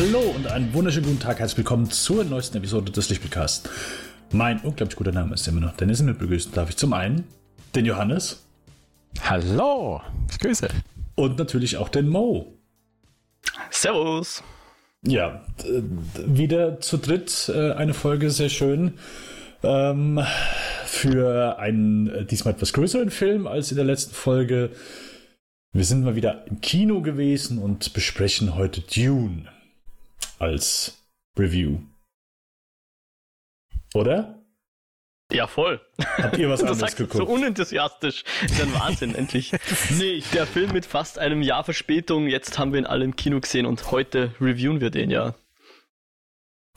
Hallo und einen wunderschönen guten Tag. Herzlich willkommen zur neuesten Episode des Lichtbildcasts. Mein unglaublich guter Name ist immer noch Dennis. Mit begrüßen darf ich zum einen den Johannes. Hallo, ich grüße. Und natürlich auch den Mo. Servus. Ja, wieder zu dritt äh, eine Folge, sehr schön. Ähm, für einen äh, diesmal etwas größeren Film als in der letzten Folge. Wir sind mal wieder im Kino gewesen und besprechen heute Dune als Review. Oder? Ja, voll. Habt ihr was anderes geguckt? So unenthusiastisch. Das ist ein Wahnsinn, endlich. Nee, der Film mit fast einem Jahr Verspätung. Jetzt haben wir ihn alle im Kino gesehen und heute reviewen wir den ja.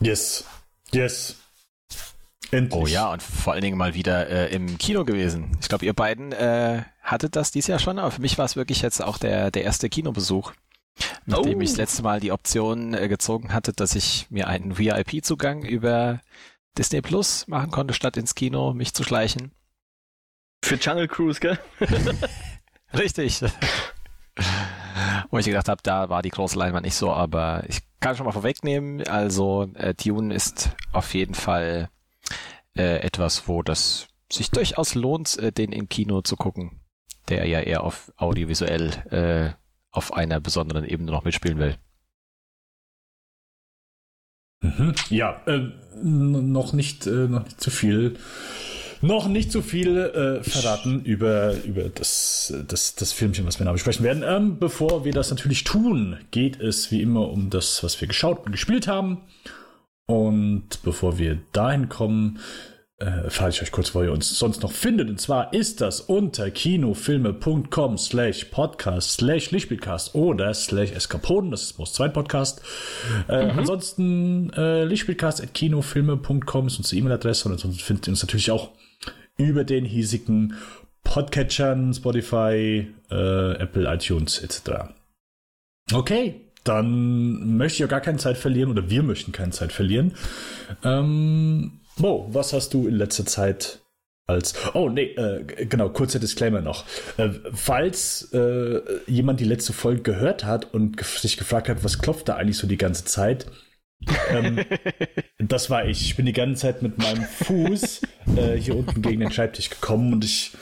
Yes. Yes. Endlich. Oh ja, und vor allen Dingen mal wieder äh, im Kino gewesen. Ich glaube, ihr beiden äh, hattet das dieses Jahr schon, aber für mich war es wirklich jetzt auch der, der erste Kinobesuch. Nachdem oh. ich das letzte Mal die Option äh, gezogen hatte, dass ich mir einen VIP-Zugang über Disney Plus machen konnte, statt ins Kino mich zu schleichen. Für Jungle Cruise, gell? Richtig. Wo ich gedacht habe, da war die große Leinwand nicht so, aber ich kann schon mal vorwegnehmen, also äh, Dune ist auf jeden Fall äh, etwas, wo das sich durchaus lohnt, äh, den im Kino zu gucken, der ja eher auf audiovisuell äh, auf einer besonderen Ebene noch mitspielen will. Mhm. Ja, äh, noch nicht, äh, noch nicht zu viel, noch nicht zu viel äh, verraten über über das das das Filmchen, was wir da besprechen werden. Ähm, bevor wir das natürlich tun, geht es wie immer um das, was wir geschaut und gespielt haben. Und bevor wir dahin kommen, äh, frage ich euch kurz, wo ihr uns sonst noch findet. Und zwar ist das unter kinofilme.com slash podcast slash Lichtspielcast oder slash Eskapoden. Das ist Most 2 Podcast. Äh, mhm. Ansonsten äh, Lichtspielcast at kinofilme.com ist unsere E-Mail-Adresse und ansonsten findet ihr uns natürlich auch über den hiesigen Podcatchern, Spotify, äh, Apple, iTunes etc. Okay, dann möchte ich auch gar keine Zeit verlieren oder wir möchten keine Zeit verlieren. Ähm, Mo, was hast du in letzter Zeit als. Oh, nee, äh, genau, kurzer Disclaimer noch. Äh, falls äh, jemand die letzte Folge gehört hat und sich gefragt hat, was klopft da eigentlich so die ganze Zeit, ähm, das war ich. Ich bin die ganze Zeit mit meinem Fuß äh, hier unten gegen den Schreibtisch gekommen und ich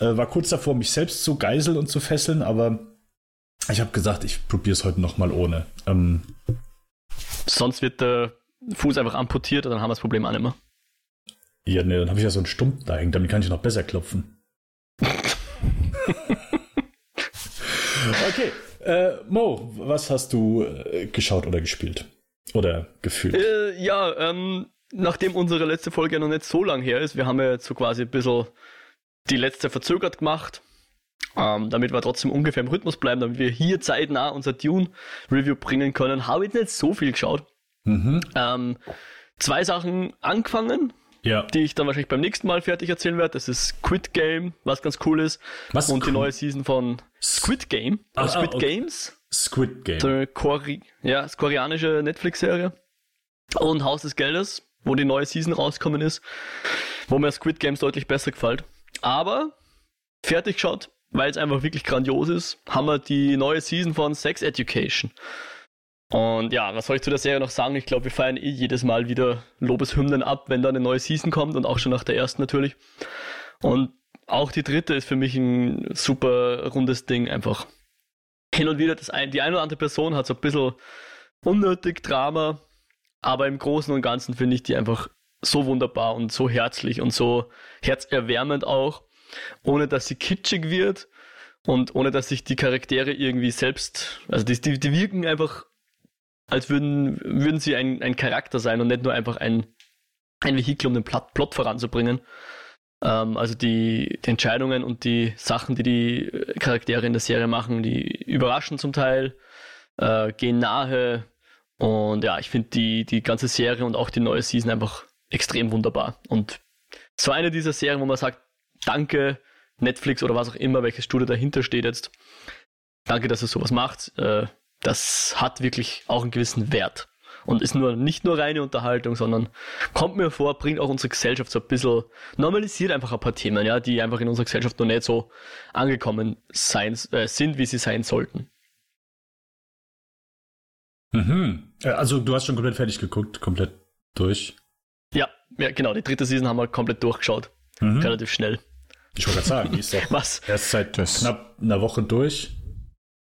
äh, war kurz davor, mich selbst zu geiseln und zu fesseln, aber ich habe gesagt, ich probiere es heute nochmal ohne. Ähm, Sonst wird der Fuß einfach amputiert und dann haben wir das Problem auch nicht mehr. Ja, ne, dann habe ich ja so einen Stumpf da hängen, damit kann ich noch besser klopfen. okay, äh, Mo, was hast du äh, geschaut oder gespielt? Oder gefühlt? Äh, ja, ähm, nachdem unsere letzte Folge ja noch nicht so lang her ist, wir haben ja jetzt so quasi ein bisschen die letzte verzögert gemacht, ähm, damit wir trotzdem ungefähr im Rhythmus bleiben, damit wir hier zeitnah unser Dune-Review bringen können, habe ich nicht so viel geschaut. Mhm. Ähm, zwei Sachen angefangen ja. die ich dann wahrscheinlich beim nächsten Mal fertig erzählen werde. Das ist Squid Game, was ganz cool ist. Was und cool. die neue Season von Squid Game. Ah, Squid okay. Games. Squid Game. Der Kori ja, das koreanische Netflix-Serie. Und Haus des Geldes, wo die neue Season rausgekommen ist, wo mir Squid Games deutlich besser gefällt. Aber fertig geschaut, weil es einfach wirklich grandios ist, haben wir die neue Season von Sex Education. Und ja, was soll ich zu der Serie noch sagen? Ich glaube, wir feiern eh jedes Mal wieder Lobeshymnen ab, wenn da eine neue Season kommt und auch schon nach der ersten natürlich. Und auch die dritte ist für mich ein super rundes Ding einfach. Hin und wieder das ein, die eine oder andere Person hat so ein bisschen unnötig Drama, aber im Großen und Ganzen finde ich die einfach so wunderbar und so herzlich und so herzerwärmend auch, ohne dass sie kitschig wird und ohne dass sich die Charaktere irgendwie selbst, also die, die, die wirken einfach als würden, würden sie ein, ein Charakter sein und nicht nur einfach ein, ein Vehikel, um den Plot, Plot voranzubringen. Ähm, also die, die, Entscheidungen und die Sachen, die die Charaktere in der Serie machen, die überraschen zum Teil, äh, gehen nahe. Und ja, ich finde die, die ganze Serie und auch die neue Season einfach extrem wunderbar. Und so eine dieser Serien, wo man sagt, danke Netflix oder was auch immer, welches Studio dahinter steht jetzt. Danke, dass ihr sowas macht. Äh, das hat wirklich auch einen gewissen Wert. Und ist nur nicht nur reine Unterhaltung, sondern kommt mir vor, bringt auch unsere Gesellschaft so ein bisschen, normalisiert einfach ein paar Themen, ja, die einfach in unserer Gesellschaft noch nicht so angekommen sein, äh, sind, wie sie sein sollten. Mhm. Äh, Also du hast schon komplett fertig geguckt, komplett durch. Ja, ja, genau. Die dritte Season haben wir komplett durchgeschaut. Mhm. Relativ schnell. Ich wollte gerade sagen, die ist doch Was? erst seit Das- knapp einer Woche durch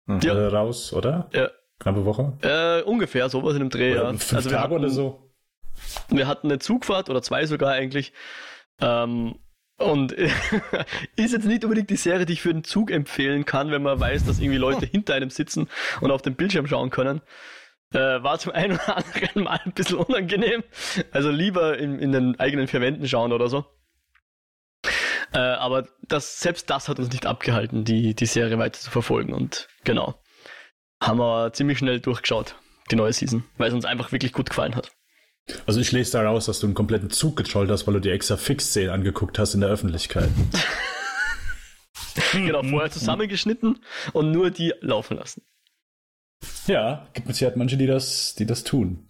Ja. äh, raus, oder? Ja. Knappe Woche? Äh, ungefähr sowas in dem Dreh, Oder ja. fünf Also Tage hatten, oder so? Wir hatten eine Zugfahrt oder zwei sogar eigentlich. Ähm, und ist jetzt nicht unbedingt die Serie, die ich für den Zug empfehlen kann, wenn man weiß, dass irgendwie Leute hinter einem sitzen und auf den Bildschirm schauen können. Äh, war zum einen oder anderen Mal ein bisschen unangenehm. Also lieber in, in den eigenen vier Wänden schauen oder so. Äh, aber das, selbst das hat uns nicht abgehalten, die, die Serie weiter zu verfolgen. Und genau, haben wir ziemlich schnell durchgeschaut, die neue Season, weil es uns einfach wirklich gut gefallen hat. Also ich lese daraus, dass du einen kompletten Zug getrollt hast, weil du die extra Fix-Szenen angeguckt hast in der Öffentlichkeit. Genau, vorher zusammengeschnitten und nur die laufen lassen. Ja, gibt mit Sicherheit manche, die das, die das tun.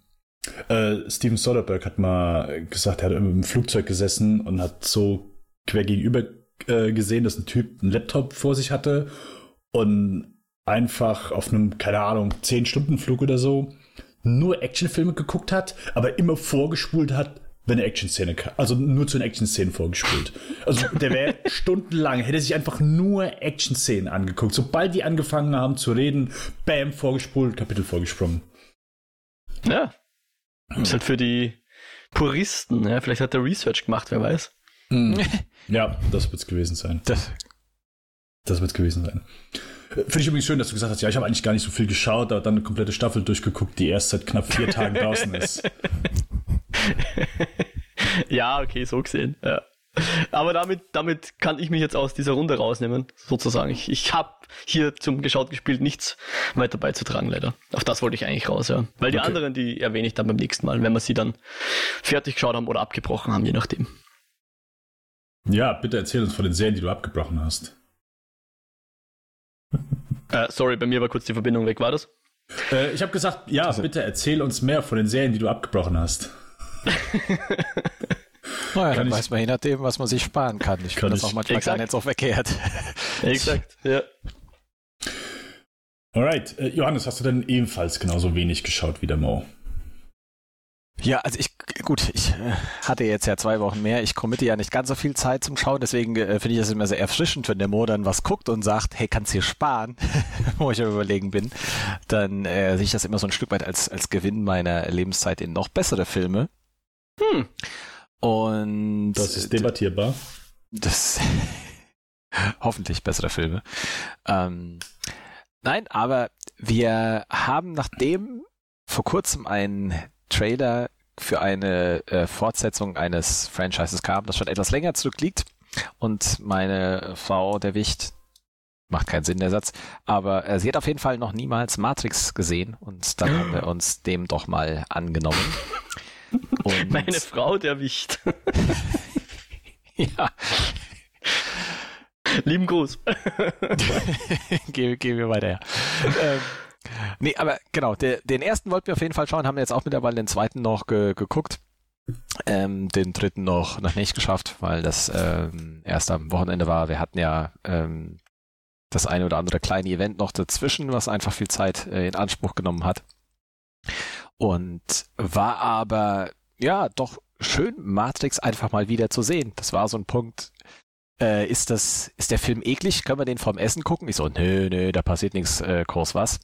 Äh, Steven Soderbergh hat mal gesagt, er hat im Flugzeug gesessen und hat so quer gegenüber äh, gesehen, dass ein Typ einen Laptop vor sich hatte und einfach auf einem, keine Ahnung, 10-Stunden-Flug oder so nur Actionfilme geguckt hat, aber immer vorgespult hat, wenn eine Action-Szene kam. Also nur zu den Action-Szenen vorgespult. Also der wäre stundenlang, hätte sich einfach nur Action-Szenen angeguckt. Sobald die angefangen haben zu reden, bam, vorgespult, Kapitel vorgesprungen. Ja. Ist halt für die Puristen, ja. Vielleicht hat er Research gemacht, wer weiß. Ja, das wird's gewesen sein. Das, Das wird's gewesen sein. Finde ich übrigens schön, dass du gesagt hast, ja, ich habe eigentlich gar nicht so viel geschaut, aber dann eine komplette Staffel durchgeguckt, die erst seit knapp vier Tagen draußen ist. Ja, okay, so gesehen. Ja. Aber damit, damit kann ich mich jetzt aus dieser Runde rausnehmen, sozusagen. Ich, ich habe hier zum geschaut gespielt nichts weiter beizutragen, leider. Auf das wollte ich eigentlich raus, ja. Weil die Okay. anderen, die erwähne ich dann beim nächsten Mal, wenn wir sie dann fertig geschaut haben oder abgebrochen haben, je nachdem. Ja, bitte erzähl uns von den Serien, die du abgebrochen hast. Äh, sorry, bei mir war kurz die Verbindung weg, war das? Äh, ich habe gesagt, ja, bitte erzähl uns mehr von den Serien, die du abgebrochen hast. naja, dann ich- weiß man je nachdem, was man sich sparen kann. Ich Kann finde das auch manchmal Exakt. gar nicht so verkehrt. Exakt, ja. Alright, äh, Johannes, hast du denn ebenfalls genauso wenig geschaut wie der Mo? Ja, also ich, gut, ich äh, hatte jetzt ja zwei Wochen mehr. Ich committe ja nicht ganz so viel Zeit zum Schauen, deswegen äh, finde ich es immer sehr erfrischend, wenn der Mo dann was guckt und sagt, hey, kannst hier sparen, wo ich am überlegen bin. Dann äh, sehe ich das immer so ein Stück weit als, als Gewinn meiner Lebenszeit in noch bessere Filme. Hm. Und Das ist debattierbar. das hoffentlich bessere Filme. Ähm, nein, aber wir haben nachdem vor kurzem ein Trailer für eine äh, Fortsetzung eines Franchises kam, das schon etwas länger zurückliegt und meine Frau, der Wicht, macht keinen Sinn der Satz, aber äh, sie hat auf jeden Fall noch niemals Matrix gesehen und dann haben wir uns dem doch mal angenommen. Und Meine Frau, der Wicht. ja, Lieben Gruß. gehen geh wir weiter her. ähm, nee, aber genau, der, den ersten wollten wir auf jeden Fall schauen, haben jetzt auch mittlerweile den zweiten noch ge, geguckt. Ähm, den dritten noch, noch nicht geschafft, weil das ähm, erst am Wochenende war. Wir hatten ja ähm, das eine oder andere kleine Event noch dazwischen, was einfach viel Zeit äh, in Anspruch genommen hat. Und war aber, ja, doch schön, Matrix einfach mal wieder zu sehen. Das war so ein Punkt, äh, ist das, ist der Film eklig? Können wir den vorm Essen gucken? Ich so, nö, nö, da passiert nichts, äh, groß was.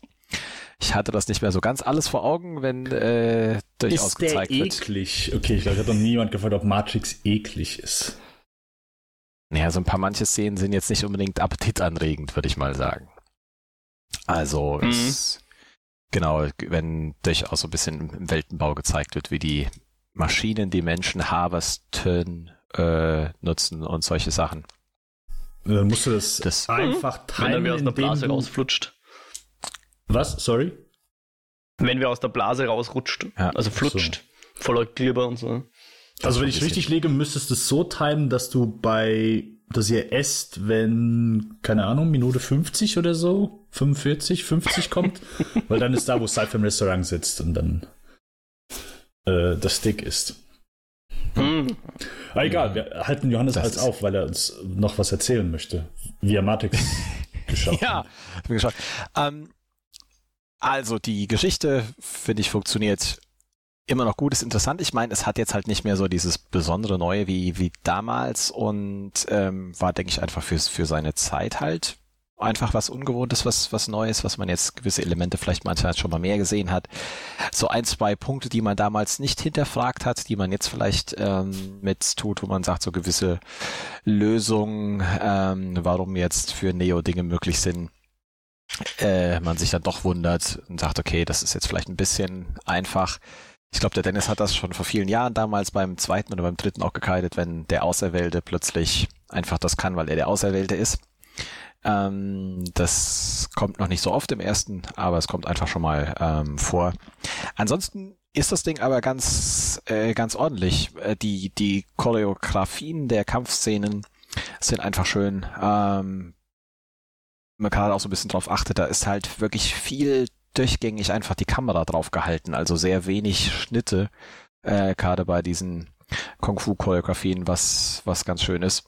Ich hatte das nicht mehr so ganz alles vor Augen, wenn äh, durchaus Ist der gezeigt wird. eklig? Okay, ich glaube, hat noch niemand gefragt, ob Matrix eklig ist. Naja, so ein paar manche Szenen sind jetzt nicht unbedingt appetitanregend, würde ich mal sagen. Also, Mhm. es, genau, wenn durchaus so ein bisschen im Weltenbau gezeigt wird, wie die Maschinen die Menschen harvesten, äh, nutzen und solche Sachen. Dann musst du das, Das- einfach Wenn er mir aus der indem Blase du... rausflutscht. Was? Sorry? Wenn wir aus der Blase rausrutscht. Ja, also flutscht. Voller Glibber und so. Also wenn ich ein richtig liege, müsstest du es so timen, dass du bei, dass ihr esst, wenn, keine Ahnung, Minute 50 oder so, 45, 50 kommt, weil dann ist da, wo Cypher im Restaurant sitzt und dann äh, das Steak isst. Hm. Aber egal, wir halten Johannes Das als ist- auf, weil er uns noch was erzählen möchte, wie er Matrix geschaut Ja, hat. ich bin gespannt. Ähm, Also die Geschichte, finde ich, funktioniert immer noch gut, ist interessant. Ich meine, es hat jetzt halt nicht mehr so dieses besondere Neue wie, wie damals und ähm, war, denke ich, einfach für, für seine Zeit halt einfach was Ungewohntes, was, was Neues, was man jetzt gewisse Elemente vielleicht manchmal schon mal mehr gesehen hat. So ein, zwei Punkte, die man damals nicht hinterfragt hat, die man jetzt vielleicht ähm, mit tut, wo man sagt, so gewisse Lösungen, ähm, warum jetzt für Neo Dinge möglich sind, äh, man sich dann doch wundert und sagt, okay, das ist jetzt vielleicht ein bisschen einfach. Ich glaube, der Dennis hat das schon vor vielen Jahren damals beim zweiten oder beim dritten auch gekeidet, wenn der Auserwählte plötzlich einfach das kann, weil er der Auserwählte ist. Ähm, das kommt noch nicht so oft im ersten, aber es kommt einfach schon mal ähm, vor. Ansonsten ist das Ding aber ganz, äh, ganz ordentlich. Äh, die, die Choreografien der Kampfszenen sind einfach schön. Ähm, halt auch so ein bisschen drauf achten, da ist halt wirklich viel durchgängig einfach die Kamera drauf gehalten, also sehr wenig Schnitte, äh, gerade bei diesen Kung-Fu-Choreografien, was, was ganz schön ist.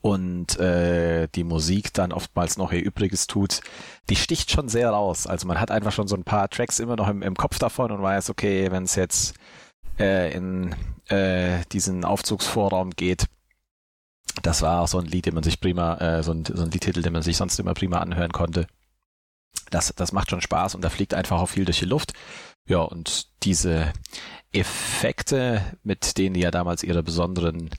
Und äh, die Musik dann oftmals noch ihr Übriges tut, die sticht schon sehr raus. Also man hat einfach schon so ein paar Tracks immer noch im, im Kopf davon und weiß, okay, wenn es jetzt äh, in äh, diesen Aufzugsvorraum geht, das war auch so ein Lied, den man sich prima, äh, so, ein, so ein Liedtitel, den man sich sonst immer prima anhören konnte das, das macht schon Spaß und da fliegt einfach auch viel durch die Luft. Ja, und diese Effekte, mit denen die ja damals ihre besonderen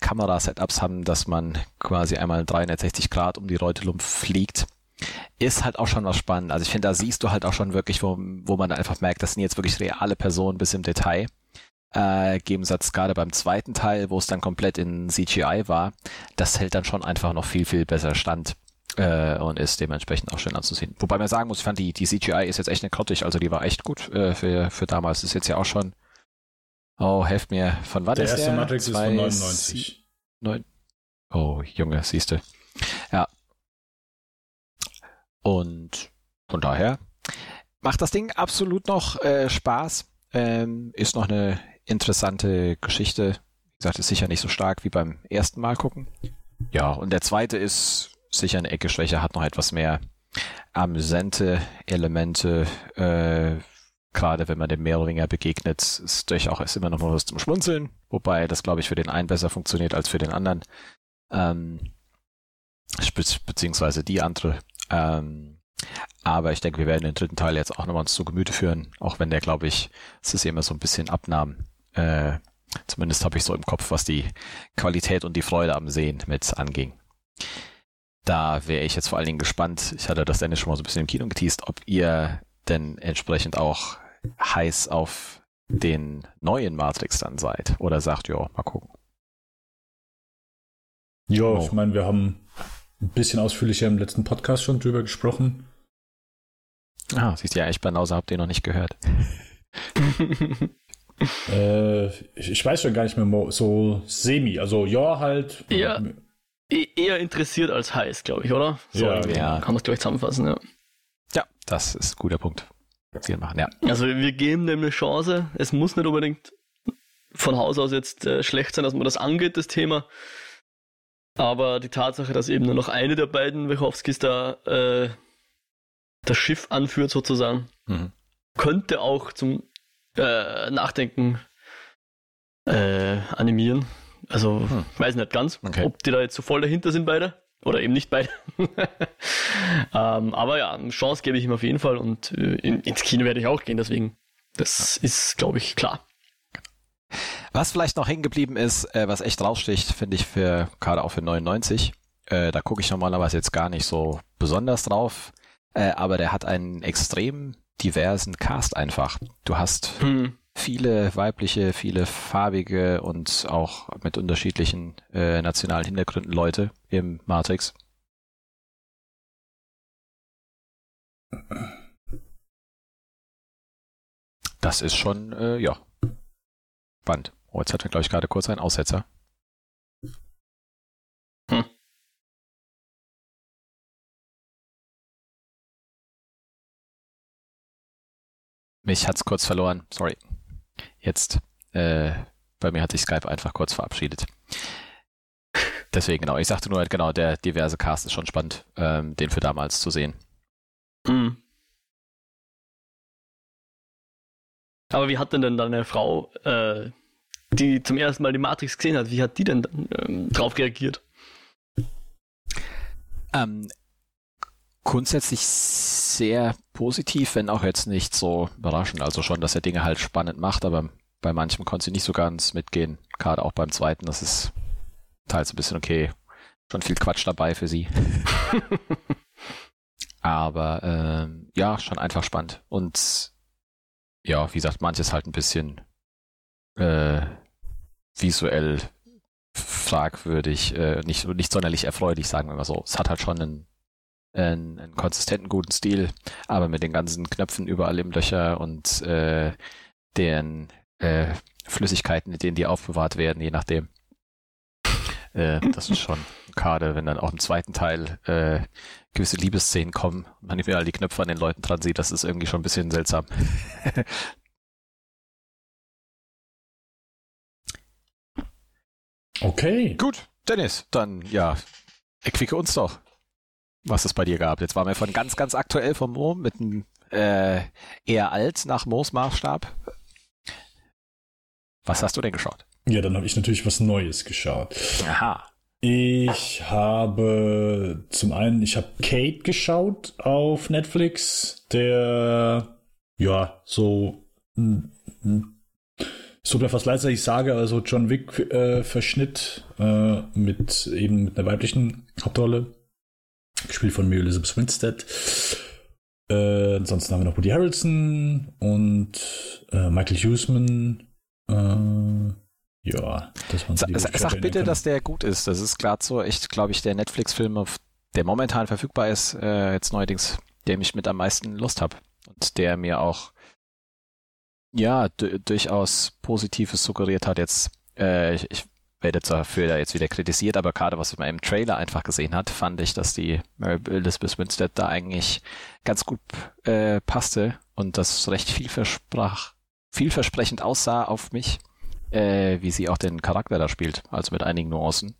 Kamerasetups haben, dass man quasi einmal 360 Grad um die Reutelump fliegt, ist halt auch schon was spannend. Also ich finde, da siehst du halt auch schon wirklich, wo, wo man einfach merkt, das sind jetzt wirklich reale Personen bis im Detail. Äh, Gegensatz gerade beim zweiten Teil, wo es dann komplett in CGI war, das hält dann schon einfach noch viel, viel besser stand äh, und ist dementsprechend auch schön anzusehen. Wobei man sagen muss, ich fand die, die CGI ist jetzt echt nicht grottig, also die war echt gut äh, für, für damals. Das ist jetzt ja auch schon, oh, helft mir, von wann der ist der? erste Matrix ist von 99. Neun, oh, Junge, siehste. Ja. Und von daher macht das Ding absolut noch äh, Spaß. Ähm, ist noch eine interessante Geschichte. Wie gesagt, ist sicher nicht so stark wie beim ersten Mal gucken. Ja, und der zweite ist sicher eine Ecke schwächer, hat noch etwas mehr amüsante Elemente, äh, gerade wenn man dem Mehrwinger begegnet, ist durchaus immer noch mal was zum Schmunzeln, wobei das, glaube ich, für den einen besser funktioniert als für den anderen. Ähm, be beziehungsweise die andere. Ähm, aber ich denke, wir werden den dritten Teil jetzt auch nochmal uns zu Gemüte führen, auch wenn der, glaube ich, es ist immer so ein bisschen abnahm. Äh, zumindest habe ich so im Kopf, was die Qualität und die Freude am Sehen mit anging da wäre ich jetzt vor allen Dingen gespannt. Ich hatte das Dennis schon mal so ein bisschen im Kino geteased, ob ihr denn entsprechend auch heiß auf den neuen Matrix dann seid oder sagt, ja, mal gucken. Ja, oh. ich meine, wir haben ein bisschen ausführlicher im letzten Podcast schon drüber gesprochen. Ah, siehst du ja, ich Banause habt ihr noch nicht gehört. äh, ich, ich, weiß schon gar nicht mehr so semi. Also ja, halt. Ja. E-, eher interessiert als heiß, glaube ich, oder? So ja, ja. Kann man es gleich zusammenfassen, ja. Ja, das ist ein guter Punkt. Machen, ja. Also wir geben dem eine Chance. Es muss nicht unbedingt von Haus aus jetzt äh, schlecht sein, dass man das angeht, das Thema. Aber die Tatsache, dass eben nur noch eine der beiden Wachowskis da äh, das Schiff anführt, sozusagen, mhm. könnte auch zum äh, Nachdenken äh, animieren. Also, hm. weiß nicht ganz, okay. ob die da jetzt so voll dahinter sind beide. Oder eben nicht beide. ähm, aber ja, eine Chance gebe ich ihm auf jeden Fall und äh, in, ins Kino werde ich auch gehen, deswegen. Das ja. ist, glaube ich, klar. Was vielleicht noch hängen geblieben ist, äh, was echt raussticht, finde ich für gerade auch für 99. Äh, da gucke ich normalerweise jetzt gar nicht so besonders drauf, äh, aber der hat einen extrem diversen Cast einfach. Du hast hm viele weibliche, viele farbige und auch mit unterschiedlichen äh, nationalen Hintergründen Leute im Matrix. Das ist schon, äh, ja, spannend. Oh, jetzt hat er, glaube ich, gerade kurz einen Aussetzer. Hm. Mich hat's kurz verloren, sorry. Jetzt, äh, bei mir hat sich Skype einfach kurz verabschiedet. Deswegen, genau. Ich sagte nur halt, genau, der diverse Cast ist schon spannend, ähm, den für damals zu sehen. Mhm. Aber wie hat denn dann deine Frau, äh, die zum ersten Mal die Matrix gesehen hat, wie hat die denn ähm, drauf reagiert? Ähm, grundsätzlich sehr positiv, wenn auch jetzt nicht so überraschend. Also schon, dass er Dinge halt spannend macht, aber bei manchem konnte sie nicht so ganz mitgehen. Gerade auch beim zweiten, das ist teils ein bisschen okay. Schon viel Quatsch dabei für sie. aber ähm, ja, schon einfach spannend. Und ja, wie gesagt, manches halt ein bisschen äh, visuell fragwürdig, äh, nicht, nicht sonderlich erfreulich, sagen wir mal so. Es hat halt schon einen, einen, einen konsistenten, guten Stil, aber mit den ganzen Knöpfen überall im Löcher und äh, den äh, Flüssigkeiten, in denen die aufbewahrt werden, je nachdem. Äh, das ist schon gerade, wenn dann auch im zweiten Teil äh, gewisse Liebesszenen kommen und man überall die Knöpfe an den Leuten dran sieht, das ist irgendwie schon ein bisschen seltsam. Okay. Gut, Dennis, dann ja, erquicke uns doch, was es bei dir gab. Jetzt waren wir von ganz, ganz aktuell vom Mo mit einem äh, eher alt nach Moos Maßstab. Was hast du denn geschaut? Ja, dann habe ich natürlich was Neues geschaut. Aha. Ich habe zum einen, ich habe Kate geschaut auf Netflix, der ja so es tut mir fast leid, dass ich sage, also John Wick äh, Verschnitt äh, mit eben mit einer weiblichen Hauptrolle, gespielt von Mary Elizabeth Winstead. Äh, ansonsten haben wir noch Woody Harrelson und äh, Michael Huseman. Äh, ja, das waren so die, Sag, sag bitte, dass der gut ist. Das ist gerade so echt, glaube ich, der Netflix-Film, der momentan verfügbar ist, äh, jetzt neuerdings, der mich mit am meisten Lust habe und der mir auch ja durchaus Positives suggeriert hat. Jetzt, äh, ich, ich werde dafür jetzt wieder kritisiert, aber gerade was man im Trailer einfach gesehen hat, fand ich, dass die Mary Elizabeth Winstead da eigentlich ganz gut äh, passte und das recht viel versprach, vielversprechend aussah auf mich, äh, wie sie auch den Charakter da spielt, also mit einigen Nuancen.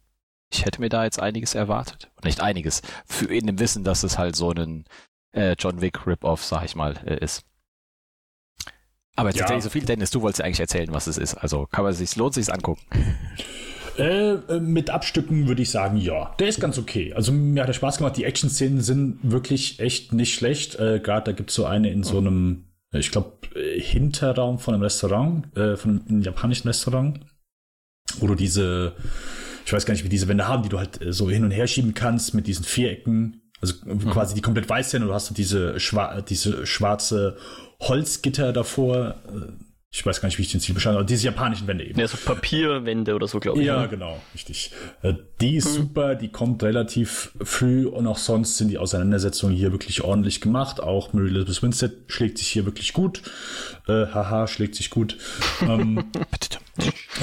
Ich hätte mir da jetzt einiges erwartet. Nicht einiges, für in dem Wissen, dass es halt so ein äh, John Wick Rip-Off, sag ich mal, äh, ist. Aber jetzt ja. erzähl ich so viel, Dennis, du wolltest eigentlich erzählen, was es ist. Also kann man sich, lohnt sich angucken. Äh, äh, mit Abstücken würde ich sagen, ja. Der ist ganz okay. Also mir hat er Spaß gemacht. Die Action-Szenen sind wirklich echt nicht schlecht. Äh, Gerade da gibt es so eine in so einem, ich glaube, äh, Hinterraum von einem Restaurant, äh, von einem japanischen Restaurant, wo du diese, ich weiß gar nicht, wie diese Wände haben, die du halt äh, so hin und her schieben kannst mit diesen Vierecken. Also mhm. quasi die komplett weiß sind und du hast diese, schwa diese schwarze Holzgitter davor. Ich weiß gar nicht, wie ich den Ziel beschreibe, aber diese japanischen Wände eben. Ja, so Papierwände oder so, glaube ich. Ja, ne? genau, richtig. Äh, die ist hm. super, die kommt relativ früh und auch sonst sind die Auseinandersetzungen hier wirklich ordentlich gemacht. Auch Mary Elizabeth Winstead schlägt sich hier wirklich gut. Äh, haha, schlägt sich gut. ähm,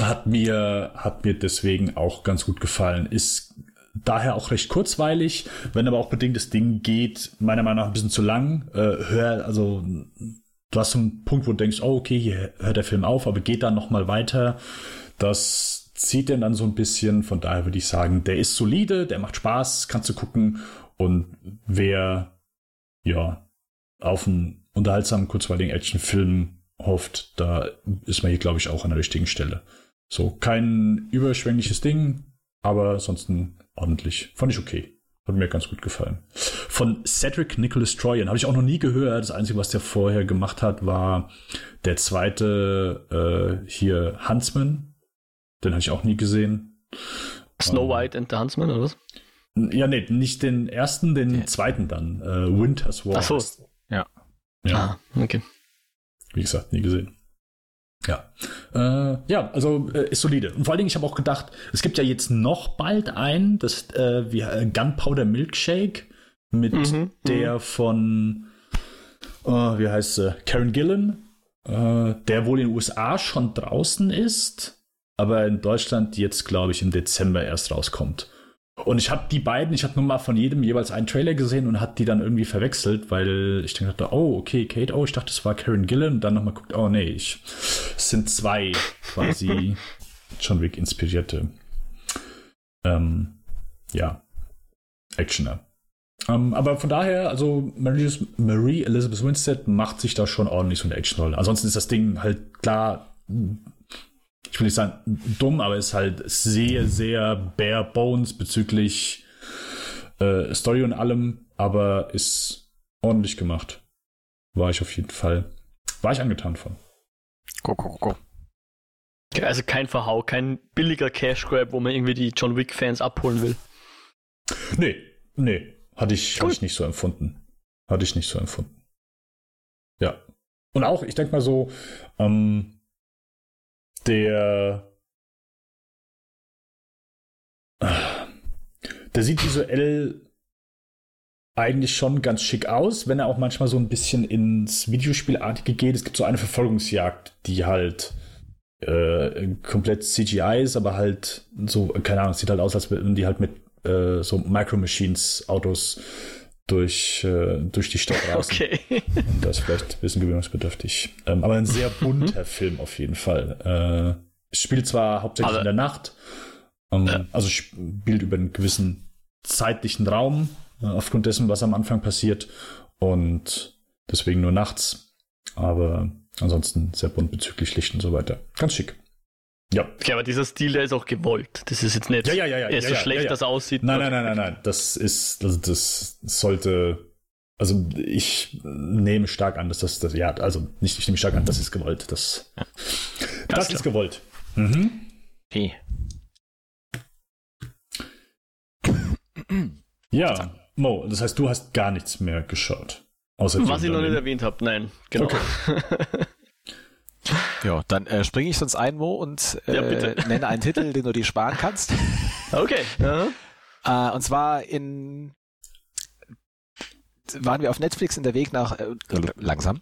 hat mir, hat mir deswegen auch ganz gut gefallen. Ist daher auch recht kurzweilig, wenn aber auch bedingt das Ding geht, meiner Meinung nach ein bisschen zu lang. Äh, hör, also du hast so einen Punkt, wo du denkst, oh, okay, hier hört der Film auf, aber geht dann nochmal weiter. Das zieht den dann so ein bisschen. Von daher würde ich sagen, der ist solide, der macht Spaß, kannst du gucken. Und wer, ja, auf einen unterhaltsamen, kurzweiligen Actionfilm hofft, da ist man hier, glaube ich, auch an der richtigen Stelle. So, kein überschwängliches Ding, aber ansonsten ordentlich. Fand ich okay. Hat mir ganz gut gefallen. Von Cedric Nicholas Troyan habe ich auch noch nie gehört. Das Einzige, was der vorher gemacht hat, war der zweite äh, hier Huntsman. Den habe ich auch nie gesehen. Snow ähm, White and the Huntsman, oder was? Ja, nee, nicht den ersten, den ja. zweiten dann. Äh, Winter's War. Ach so. Ja. Ja. Ah, okay. Wie gesagt, nie gesehen. Ja. Äh, ja, also äh, ist solide. Und vor allen Dingen, ich habe auch gedacht, es gibt ja jetzt noch bald ein, das äh, wie äh, Gunpowder Milkshake mit mhm, mhm. der von uh, wie heißt sie? Karen Gillan, äh, der wohl in den USA schon draußen ist, aber in Deutschland jetzt, glaube ich, im Dezember erst rauskommt. Und ich habe die beiden, ich habe nur mal von jedem jeweils einen Trailer gesehen und hat die dann irgendwie verwechselt, weil ich dachte, oh, okay, Kate, oh, ich dachte, es war Karen Gillan und dann nochmal guckt, oh nee, ich, es sind zwei quasi John Wick inspirierte, ähm, ja, Actioner. Ähm, aber von daher, also Marie, Marie Elizabeth Winstead macht sich da schon ordentlich so eine Action-Rolle. Ansonsten ist das Ding halt klar, ich will nicht sagen dumm, aber ist halt sehr, sehr bare bones bezüglich äh, Story und allem, aber ist ordentlich gemacht. War ich auf jeden Fall, war ich angetan von. Go, go, go. Also kein Verhau, kein billiger Cash Grab, wo man irgendwie die John Wick Fans abholen will. Nee, nee, hatte ich, hatte ich nicht so empfunden. Hatte ich nicht so empfunden. Ja. Und auch, ich denke mal so, ähm, der, der sieht visuell eigentlich schon ganz schick aus, wenn er auch manchmal so ein bisschen ins Videospielartige geht. Es gibt so eine Verfolgungsjagd, die halt äh, komplett CGI ist, aber halt so, keine Ahnung, sieht halt aus, als würden die halt mit äh, so Micro Machines Autos durch, äh, durch die Stadt raus. Okay. Und das ist vielleicht ein bisschen gewöhnungsbedürftig. Ähm, aber ein sehr bunter mhm. Film auf jeden Fall. Äh, spielt zwar hauptsächlich aber, in der Nacht, ähm, ja. also spielt über einen gewissen zeitlichen Raum, äh, aufgrund dessen, was am Anfang passiert. Und deswegen nur nachts. Aber ansonsten sehr bunt bezüglich Licht und so weiter. Ganz schick. Ja. Okay, aber dieser Stil, der ist auch gewollt. Das ist jetzt nicht ja, ja, ja, ja, ist ja, so schlecht, ja, ja. dass aussieht. Nein, nein, nein, nein, nein. Das ist, also das sollte, also ich nehme stark an, dass das, das ja, also nicht, ich nehme stark an, das ist gewollt. Das, ja. das ist gewollt. Mhm. Okay. Ja, Mo, das heißt, du hast gar nichts mehr geschaut. Außer Was ich noch nicht erwähnt habe, nein, genau. Okay. ja, dann äh, springe ich sonst ein, Mo, und äh, ja, nenne einen Titel, den du dir sparen kannst. Okay. Äh, und zwar in waren wir auf Netflix in der Weg nach äh, langsam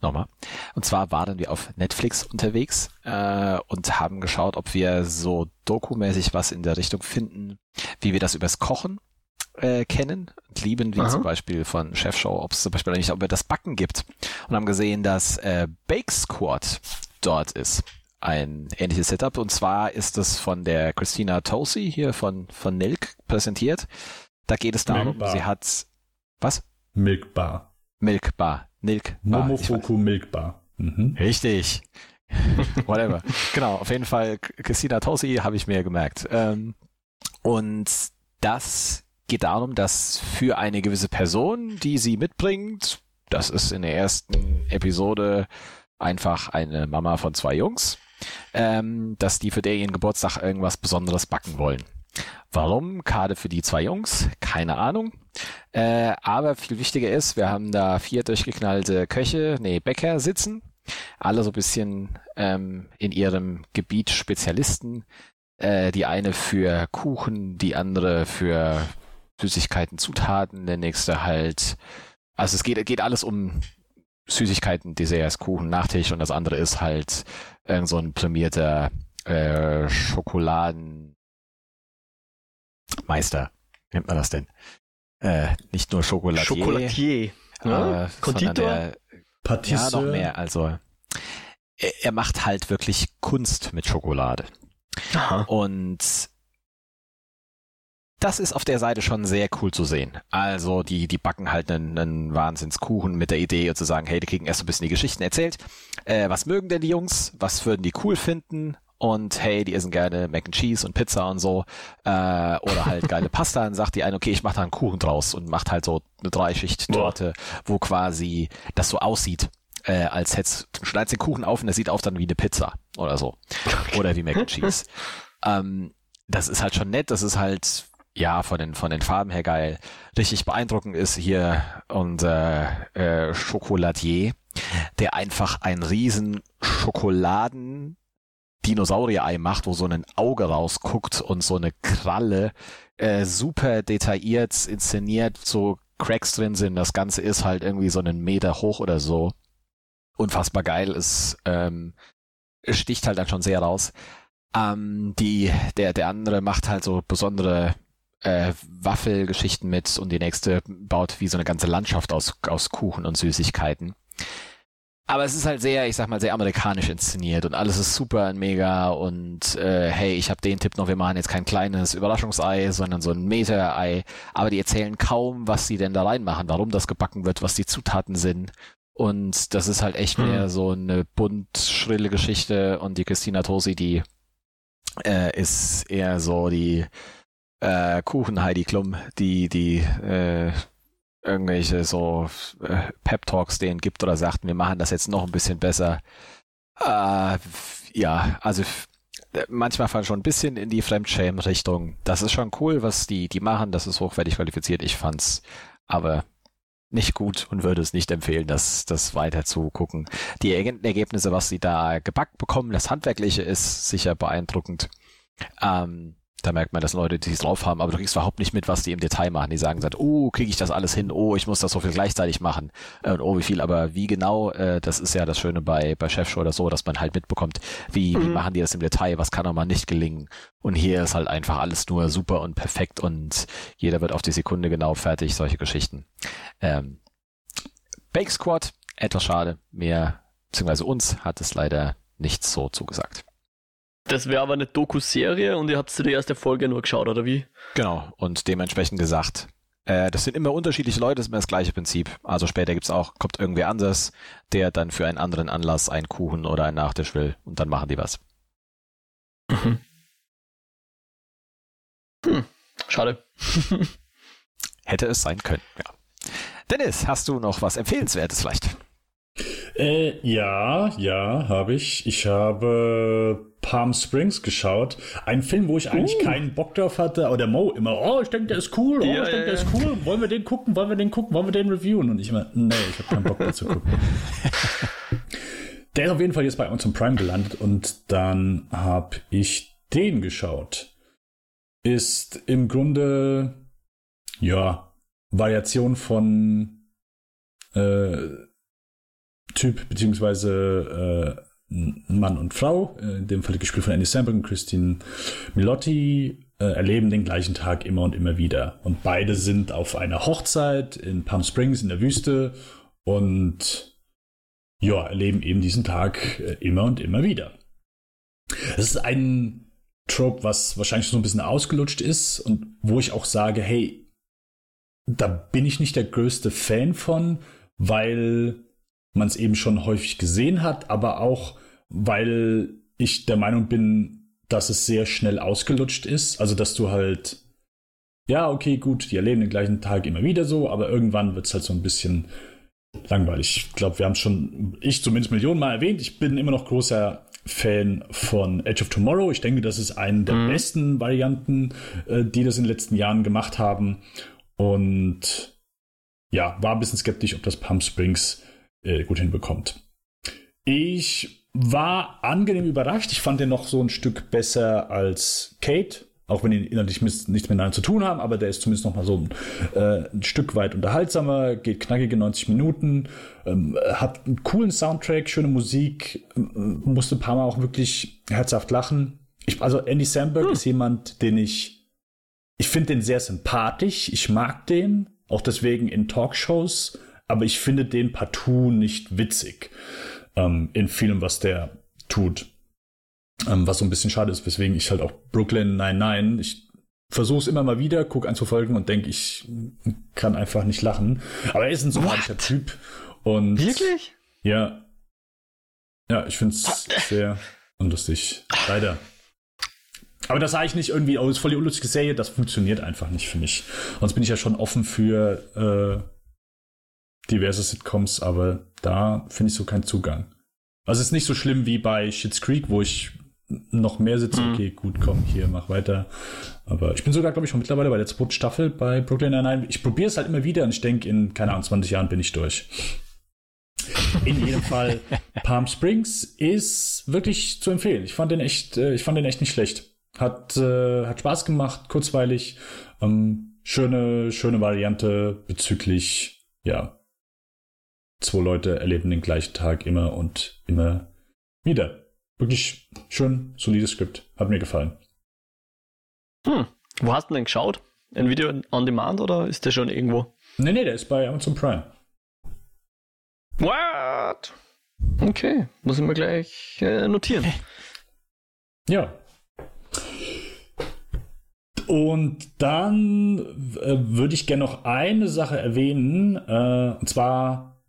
nochmal und zwar waren wir auf Netflix unterwegs äh, und haben geschaut, ob wir so dokumäßig was in der Richtung finden, wie wir das übers Kochen äh, kennen und lieben, wie Aha. zum Beispiel von Chefshow, ob es zum Beispiel nicht, ob das Backen gibt und haben gesehen, dass äh, Bake Squad dort ist. Ein ähnliches Setup und zwar ist es von der Christina Tosi hier von, von Nilk präsentiert. Da geht es darum, Milkbar. sie hat was? Milkbar. Milkbar. Nilk. Momofuku Milkbar. Mhm. Richtig. Whatever. genau, auf jeden Fall Christina Tosi habe ich mir gemerkt. Ähm, und das geht darum, dass für eine gewisse Person, die sie mitbringt, das ist in der ersten Episode einfach eine Mama von zwei Jungs, ähm, dass die für der ihren Geburtstag irgendwas Besonderes backen wollen. Warum? Gerade für die zwei Jungs? Keine Ahnung. Äh, aber viel wichtiger ist, wir haben da vier durchgeknallte Köche, nee, Bäcker sitzen. Alle so ein bisschen ähm, in ihrem Gebiet Spezialisten. Äh, die eine für Kuchen, die andere für Süßigkeiten, Zutaten, der nächste halt, also es geht, geht alles um Süßigkeiten, Desserts, Kuchen, Nachtisch und das andere ist halt irgend so ein prämierter äh, Schokoladenmeister. Nennt man das denn? Äh, nicht nur Schokoladier. Schokoladier. Ja, äh, Konditor? Der, ja, noch mehr. Also er, er macht halt wirklich Kunst mit Schokolade. Aha. Und das ist auf der Seite schon sehr cool zu sehen. Also die, die backen halt einen, einen Wahnsinnskuchen mit der Idee zu sagen, hey, die kriegen erst ein bisschen die Geschichten erzählt. Äh, was mögen denn die Jungs? Was würden die cool finden? Und hey, die essen gerne Mac and Cheese und Pizza und so. Äh, oder halt geile Pasta. Dann sagt die eine, okay, ich mache da einen Kuchen draus und macht halt so eine Dreischicht-Torte, wo quasi das so aussieht, äh, als hättest schneidest den Kuchen auf und der sieht auf dann wie eine Pizza oder so. Oder wie Mac and Cheese. ähm, das ist halt schon nett, das ist halt ja, von den, von den Farben her geil. Richtig beeindruckend ist hier unser äh, Schokoladier, der einfach ein riesen Schokoladen Dinosaurier-Ei macht, wo so ein Auge rausguckt und so eine Kralle äh, super detailliert inszeniert, so Cracks drin sind. Das Ganze ist halt irgendwie so einen Meter hoch oder so. Unfassbar geil. Es ähm, sticht halt dann schon sehr raus. Ähm, die, der, der andere macht halt so besondere äh, Waffelgeschichten mit und die nächste baut wie so eine ganze Landschaft aus, aus Kuchen und Süßigkeiten. aber es ist halt sehr, ich sag mal, sehr amerikanisch inszeniert und alles ist super und mega und äh, hey, ich habe den Tipp noch, wir machen jetzt kein kleines Überraschungsei, sondern so ein Meter-Ei. Aber die erzählen kaum, was sie denn da reinmachen, warum das gebacken wird, was die Zutaten sind. Und das ist halt echt hm. mehr so eine bunt schrille Geschichte und die Christina Tosi, die äh, ist eher so die äh, Kuchen Heidi Klum, die die äh, irgendwelche so äh, Pep-Talks denen gibt oder sagt, wir machen das jetzt noch ein bisschen besser. Äh, ja, also manchmal fallen schon ein bisschen in die Fremdschämen-Richtung. Das ist schon cool, was die, die machen, das ist hochwertig qualifiziert, ich fand's aber nicht gut und würde es nicht empfehlen, das, das weiter zu gucken. Die Ergebnisse, was sie da gebackt bekommen, das Handwerkliche ist sicher beeindruckend. Ähm, da merkt man, dass Leute, die es drauf haben, aber du kriegst überhaupt nicht mit, was die im Detail machen. Die sagen dann, oh, kriege ich das alles hin? Oh, ich muss das so viel gleichzeitig machen. Äh, und oh, wie viel, aber wie genau, äh, das ist ja das Schöne bei, bei Chefshow oder so, dass man halt mitbekommt, wie, mhm. wie machen die das im Detail, was kann auch mal nicht gelingen. Und hier ist halt einfach alles nur super und perfekt und jeder wird auf die Sekunde genau fertig, solche Geschichten. Ähm, Bake Squad, etwas schade, mehr, beziehungsweise uns hat es leider nicht so zugesagt. Das wäre aber eine Doku-Serie und ihr habt die erste Folge nur geschaut, oder wie? Genau, und dementsprechend gesagt, äh, das sind immer unterschiedliche Leute, das ist immer das gleiche Prinzip. Also später gibt's auch, kommt irgendwer anders, der dann für einen anderen Anlass einen Kuchen oder einen Nachtisch will und dann machen die was. Mhm. Hm, schade. Hätte es sein können, ja. Dennis, hast du noch was Empfehlenswertes vielleicht? Äh, ja, ja, habe ich. Ich habe Palm Springs geschaut. Ein Film, wo ich eigentlich uh. keinen Bock drauf hatte, aber der Mo immer, oh, ich denke, der ist cool, oh, ja, ich denke, der ist cool. Wollen wir den gucken? Wollen wir den gucken? Wollen wir den reviewen? Und ich immer, nee, ich habe keinen Bock mehr zu gucken. der ist auf jeden Fall jetzt bei Amazon Prime gelandet und dann habe ich den geschaut. Ist im Grunde, ja, Variation von äh, Typ, beziehungsweise äh, Mann und Frau, äh, in dem Fall gespielt von Andy Samberg und Christine Milotti, äh, erleben den gleichen Tag immer und immer wieder. Und beide sind auf einer Hochzeit in Palm Springs in der Wüste und ja, erleben eben diesen Tag äh, immer und immer wieder. Das ist ein Trope, was wahrscheinlich so ein bisschen ausgelutscht ist und wo ich auch sage, hey, da bin ich nicht der größte Fan von, weil man es eben schon häufig gesehen hat, aber auch, weil ich der Meinung bin, dass es sehr schnell ausgelutscht ist. Also, dass du halt, ja, okay, gut, die erleben den gleichen Tag immer wieder so, aber irgendwann wird es halt so ein bisschen langweilig. Ich glaube, wir haben es schon, ich zumindest Millionen Mal erwähnt, ich bin immer noch großer Fan von Edge of Tomorrow. Ich denke, das ist eine der mhm. besten Varianten, äh, die das in den letzten Jahren gemacht haben. Und ja, war ein bisschen skeptisch, ob das Palm Springs äh, gut hinbekommt. Ich war angenehm überrascht. Ich fand den noch so ein Stück besser als Kate, auch wenn die inhaltlich nichts miteinander zu tun haben, aber der ist zumindest noch mal so ein, äh, ein Stück weit unterhaltsamer, geht knackige 90 Minuten, ähm, hat einen coolen Soundtrack, schöne Musik, äh, musste ein paar Mal auch wirklich herzhaft lachen. Ich, also Andy Samberg hm. ist jemand, den ich, ich finde den sehr sympathisch, ich mag den, auch deswegen in Talkshows aber ich finde den partout nicht witzig ähm, in vielem, was der tut. Ähm, was so ein bisschen schade ist, weswegen ich halt auch Brooklyn nein, nein, ich versuche es immer mal wieder, gucke ein, zwei Folgen und denke, ich kann einfach nicht lachen. Aber er ist ein sympathischer Typ. Und Wirklich? Ja. Ja, ich finde es sehr unlustig. Leider. Aber das sage ich nicht irgendwie, oh, ist voll die unlustige Serie, das funktioniert einfach nicht für mich. Sonst bin ich ja schon offen für äh, diverse Sitcoms, aber da finde ich so keinen Zugang. Also es ist nicht so schlimm wie bei Schitt's Creek, wo ich noch mehr sitze, mhm. okay, gut, komm, hier, mach weiter. Aber ich bin sogar, glaube ich, schon mittlerweile bei der zweiten Staffel bei Brooklyn Nine-Nine. Ich probiere es halt immer wieder und ich denke, in, keine Ahnung, 20 Jahren bin ich durch. In jedem Fall, Palm Springs ist wirklich zu empfehlen. Ich fand den echt, äh, ich fand den echt nicht schlecht. Hat, äh, hat Spaß gemacht, kurzweilig. Ähm, schöne, schöne Variante bezüglich, ja, zwei Leute erleben den gleichen Tag immer und immer wieder. Wirklich schön, solides Skript. Hat mir gefallen. Hm. Wo hast du denn geschaut? Ein Video on Demand oder ist der schon irgendwo? Nee, nee, der ist bei Amazon Prime. What? Okay, muss ich mir gleich äh, notieren. Ja. Und dann äh, würde ich gerne noch eine Sache erwähnen, äh, und zwar,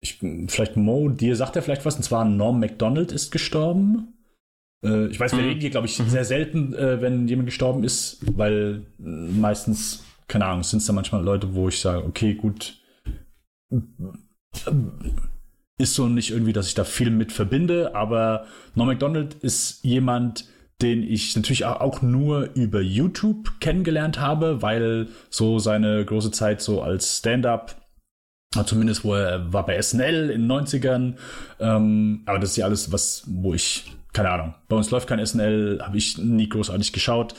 ich, vielleicht Mo, dir sagt er vielleicht was, und zwar Norm MacDonald ist gestorben. Äh, ich weiß, wir Mhm. reden hier, glaube ich, sehr selten, äh, wenn jemand gestorben ist, weil äh, meistens, keine Ahnung, sind es da manchmal Leute, wo ich sage, okay, gut, ist so nicht irgendwie, dass ich da viel mit verbinde, aber Norm MacDonald ist jemand, den ich natürlich auch- nur über YouTube kennengelernt habe, weil so seine große Zeit so als Stand-up, äh, zumindest wo er war bei SNL in den 90ern, ähm, aber das ist ja alles, was, wo ich, keine Ahnung, bei uns läuft kein SNL, habe ich nie großartig geschaut,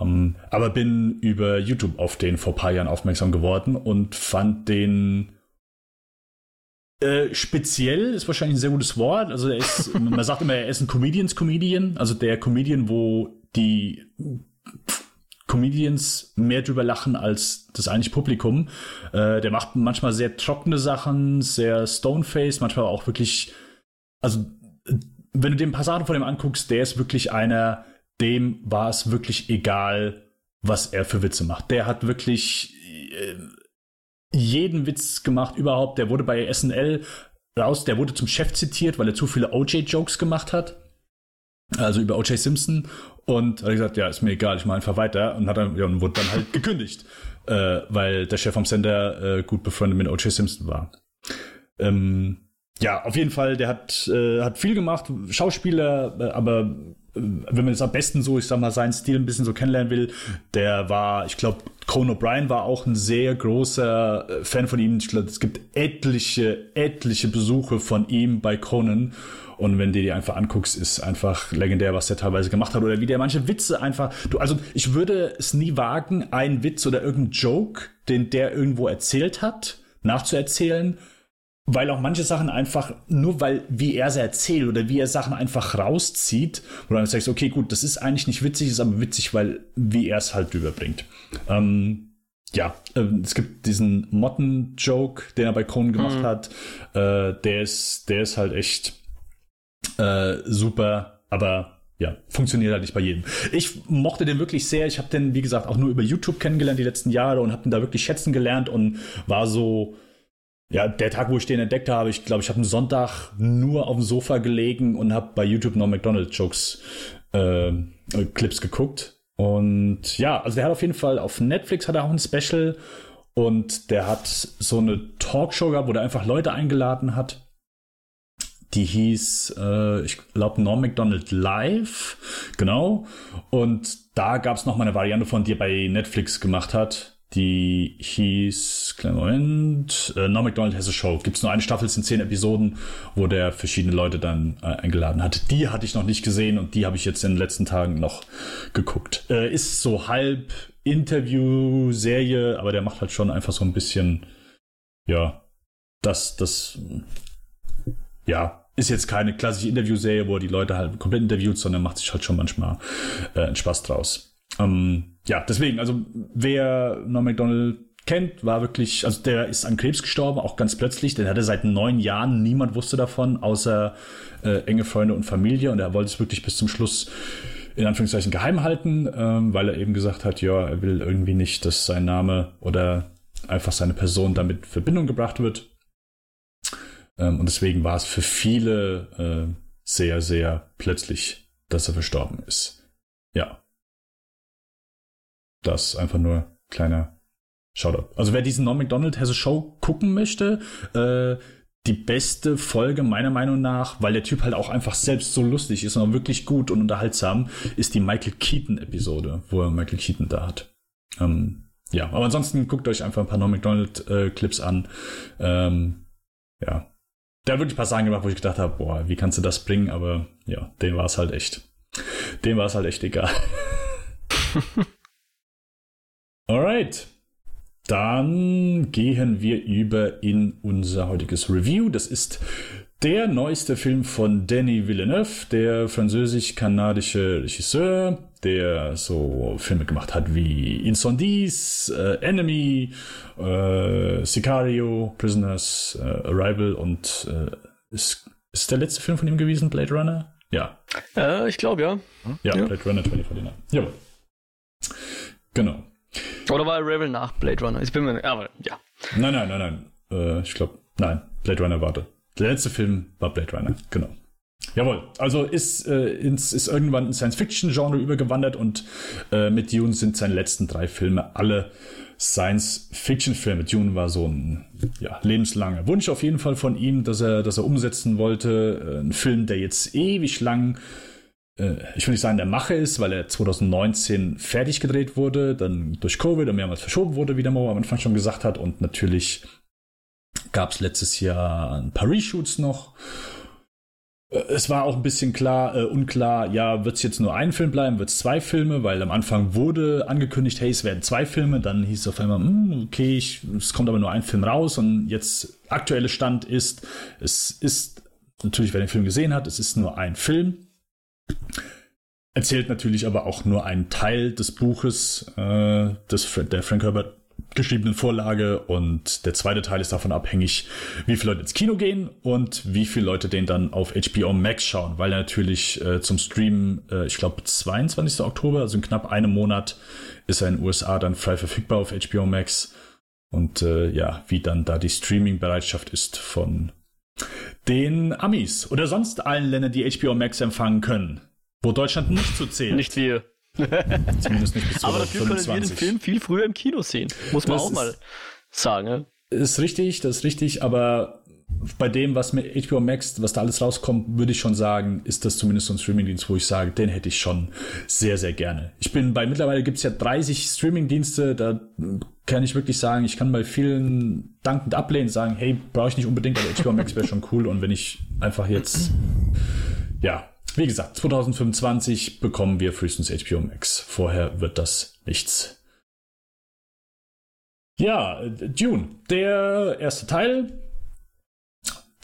ähm, aber bin über YouTube auf den vor paar Jahren aufmerksam geworden und fand den äh, speziell ist wahrscheinlich ein sehr gutes Wort. Also er ist, man sagt immer, er ist ein Comedians Comedian, also der Comedian, wo die Comedians mehr drüber lachen als das eigentliche Publikum. Äh, der macht manchmal sehr trockene Sachen, sehr stoneface, manchmal auch wirklich, also äh, wenn du den Passagen von ihm anguckst, der ist wirklich einer, dem war es wirklich egal, was er für Witze macht. Der hat wirklich äh, jeden Witz gemacht überhaupt. Der wurde bei SNL raus, der wurde zum Chef zitiert, weil er zu viele OJ-Jokes gemacht hat. Also über OJ Simpson. Und hat gesagt, ja, ist mir egal, ich mache einfach weiter. Und hat dann, ja, und wurde dann halt gekündigt. Äh, weil der Chef vom Sender äh, gut befreundet mit OJ Simpson war. Ähm, ja, auf jeden Fall, der hat, äh, hat viel gemacht, Schauspieler, äh, aber äh, wenn man jetzt am besten so, ich sag mal, seinen Stil ein bisschen so kennenlernen will, der war, ich glaube, Conan O'Brien war auch ein sehr großer äh, Fan von ihm. Ich glaube, es gibt etliche, etliche Besuche von ihm bei Conan. Und wenn du dir einfach anguckst, ist einfach legendär, was der teilweise gemacht hat. Oder wie der manche Witze einfach. Du, also ich würde es nie wagen, einen Witz oder irgendeinen Joke, den der irgendwo erzählt hat, nachzuerzählen, weil auch manche Sachen einfach, nur weil, wie er sie erzählt oder wie er Sachen einfach rauszieht, wo du dann sagst, okay, gut, das ist eigentlich nicht witzig, ist aber witzig, weil, wie er es halt überbringt. Ähm, ja, ähm, es gibt diesen Motten-Joke, den er bei Conan gemacht hat, äh, der ist, der ist halt echt äh, super, aber ja, funktioniert halt nicht bei jedem. Ich mochte den wirklich sehr. Ich habe den, wie gesagt, auch nur über YouTube kennengelernt die letzten Jahre und habe den da wirklich schätzen gelernt und war so, ja, der Tag, wo ich den entdeckt habe, ich glaube, ich habe einen Sonntag nur auf dem Sofa gelegen und habe bei YouTube noch McDonald's Jokes äh, Clips geguckt. Und ja, also der hat auf jeden Fall auf Netflix hat er auch ein Special und der hat so eine Talkshow gehabt, wo der einfach Leute eingeladen hat. Die hieß, äh, ich glaube, Norm MacDonald Live, genau. Und da gab es noch mal eine Variante von, die er bei Netflix gemacht hat. Die hieß, kleinen Moment, äh, Norm MacDonald has a Show. Gibt es nur eine Staffel, sind zehn Episoden, wo der verschiedene Leute dann äh, eingeladen hat. Die hatte ich noch nicht gesehen und die habe ich jetzt in den letzten Tagen noch geguckt. Äh, ist so halb Interview-Serie, aber der macht halt schon einfach so ein bisschen, ja, das, das, ja, ist jetzt keine klassische Interviewserie, wo er die Leute halt komplett interviewt, sondern macht sich halt schon manchmal äh, einen Spaß draus. Ähm, ja, deswegen, also wer Norm MacDonald kennt, war wirklich, also der ist an Krebs gestorben, auch ganz plötzlich. Den hatte seit neun Jahren, niemand wusste davon, außer äh, enge Freunde und Familie. Und er wollte es wirklich bis zum Schluss in Anführungszeichen geheim halten, ähm, weil er eben gesagt hat, ja, er will irgendwie nicht, dass sein Name oder einfach seine Person damit in Verbindung gebracht wird. Ähm, und deswegen war es für viele äh, sehr, sehr plötzlich, dass er verstorben ist. Ja. Das einfach nur kleiner Shoutout. Also wer diesen Norm MacDonald Has a Show gucken möchte, äh, die beste Folge meiner Meinung nach, weil der Typ halt auch einfach selbst so lustig ist und auch wirklich gut und unterhaltsam, ist die Michael Keaton Episode, wo er Michael Keaton da hat. Ähm, ja, aber ansonsten guckt euch einfach ein paar Norm MacDonald äh, Clips an. Ähm, ja, da hat wirklich ein paar Sachen gemacht, wo ich gedacht habe, boah, wie kannst du das bringen? Aber ja, den war es halt echt. Dem war es halt echt egal. Alright. Dann gehen wir über in unser heutiges Review. Das ist der neueste Film von Denis Villeneuve, der französisch-kanadische Regisseur, der so Filme gemacht hat wie Incendies, äh, Enemy, äh, Sicario, Prisoners, äh, Arrival und äh, Ist der letzte Film von ihm gewesen, Blade Runner? Ja. Äh, ich glaube, ja. Ja, ja, Blade Runner 2049. Jawohl. Genau. Oder war Rebel nach Blade Runner? Ich bin mir, aber ja. Nein, nein, nein, nein. Äh, ich glaube, nein. Blade Runner warte. Der letzte Film war Blade Runner, genau. Jawohl, also ist, äh, ins, ist irgendwann ins Science-Fiction-Genre übergewandert und äh, mit Dune sind seine letzten drei Filme alle Science-Fiction-Filme. Dune war so ein ja, lebenslanger Wunsch auf jeden Fall von ihm, dass er, dass er umsetzen wollte. Äh, ein Film, der jetzt ewig lang, ich will nicht sagen, der Mache ist, weil er 2019 fertig gedreht wurde, dann durch Covid und mehrmals verschoben wurde, wie der Mo am Anfang schon gesagt hat. Und natürlich gab es letztes Jahr ein paar Reshoots noch. Äh, es war auch ein bisschen klar, äh, unklar, ja, wird es jetzt nur ein Film bleiben, wird es zwei Filme, weil am Anfang wurde angekündigt, hey, es werden zwei Filme, dann hieß es auf einmal, hm, okay, ich, es kommt aber nur ein Film raus und jetzt aktuelle Stand ist, es ist, natürlich, wer den Film gesehen hat, es ist nur ein Film. Erzählt natürlich aber auch nur einen Teil des Buches, äh, des, der Frank Herbert geschriebenen Vorlage und der zweite Teil ist davon abhängig, wie viele Leute ins Kino gehen und wie viele Leute den dann auf HBO Max schauen, weil er natürlich äh, zum Stream, äh, ich glaube 22. Oktober, also in knapp einem Monat, ist er in den USA dann frei verfügbar auf HBO Max und äh, ja, wie dann da die Streaming-Bereitschaft ist von den Amis oder sonst allen Ländern, die HBO Max empfangen können, wo Deutschland nicht zu zählen. Nicht wir. Zumindest nicht bis Aber dafür können wir den Film viel früher im Kino sehen. Muss man das auch mal sagen. Ja? Ist richtig, das ist richtig, aber bei dem, was mit HBO Max, was da alles rauskommt, würde ich schon sagen, ist das zumindest so ein Streamingdienst, wo ich sage, den hätte ich schon sehr, sehr gerne. Ich bin bei, mittlerweile gibt es ja 30 Streamingdienste, da kann ich wirklich sagen, ich kann bei vielen dankend ablehnen, sagen, hey, brauche ich nicht unbedingt, aber HBO Max wäre schon cool und wenn ich einfach jetzt, ja, wie gesagt, 2025 bekommen wir frühestens HBO Max. Vorher wird das nichts. Ja, Dune, der erste Teil.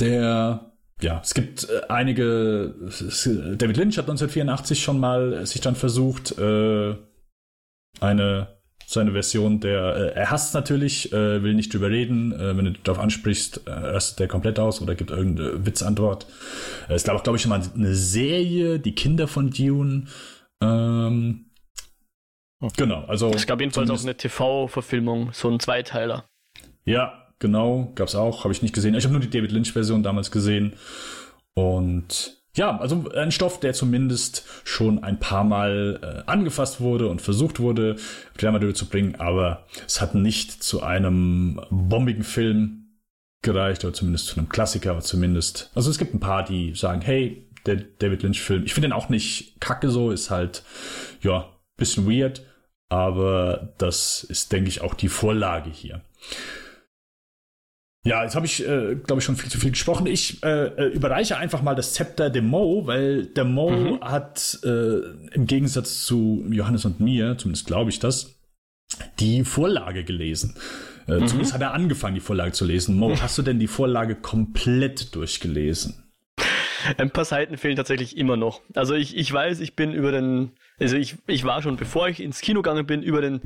Der, ja, es gibt äh, einige. David Lynch hat 1984 schon mal sich dann versucht, äh, eine seine Version der, äh, er hasst natürlich, äh, will nicht drüber reden, äh, wenn du darauf ansprichst, äh, rastet der komplett aus oder gibt irgendeine Witzantwort. Äh, es gab auch, glaube ich, schon mal eine Serie, die Kinder von Dune. Ähm, okay. Genau, also. Es gab jedenfalls auch eine TV-Verfilmung, so ein Zweiteiler. Ja, genau, gab es auch, habe ich nicht gesehen. Ich habe nur die David Lynch-Version damals gesehen. Und ja, also ein Stoff, der zumindest schon ein paar Mal äh, angefasst wurde und versucht wurde, auf zu bringen, aber es hat nicht zu einem bombigen Film gereicht, oder zumindest zu einem Klassiker, aber zumindest. Also es gibt ein paar, die sagen, hey, der David Lynch-Film, ich finde den auch nicht kacke so, ist halt, ja, bisschen weird, aber das ist, denke ich, auch die Vorlage hier. Ja, jetzt habe ich, äh, glaube ich, schon viel zu viel gesprochen. Ich äh, äh, überreiche einfach mal das Zepter dem Mo, weil der Mo mhm. hat äh, im Gegensatz zu Johannes und mir, zumindest glaube ich das, die Vorlage gelesen. Äh, mhm. Zumindest hat er angefangen, die Vorlage zu lesen. Mo, hast du denn die Vorlage komplett durchgelesen? Ein paar Seiten fehlen tatsächlich immer noch. Also ich, ich weiß, ich bin über den, also ich, ich war schon, bevor ich ins Kino gegangen bin, über den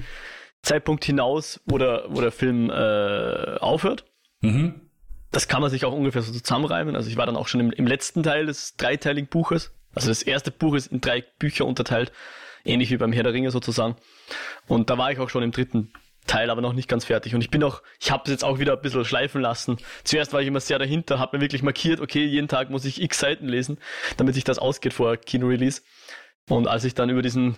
Zeitpunkt hinaus, wo der, wo der Film äh, aufhört. Mhm. Das kann man sich auch ungefähr so zusammenreimen. Also ich war dann auch schon im, im letzten Teil des dreiteiligen Buches. Also das erste Buch ist in drei Bücher unterteilt, ähnlich wie beim Herr der Ringe sozusagen. Und da war ich auch schon im dritten Teil, aber noch nicht ganz fertig. Und ich bin auch, ich habe es jetzt auch wieder ein bisschen schleifen lassen. Zuerst war ich immer sehr dahinter, habe mir wirklich markiert, okay, jeden Tag muss ich x Seiten lesen, damit sich das ausgeht vor Kino-Release. Und als ich dann über diesen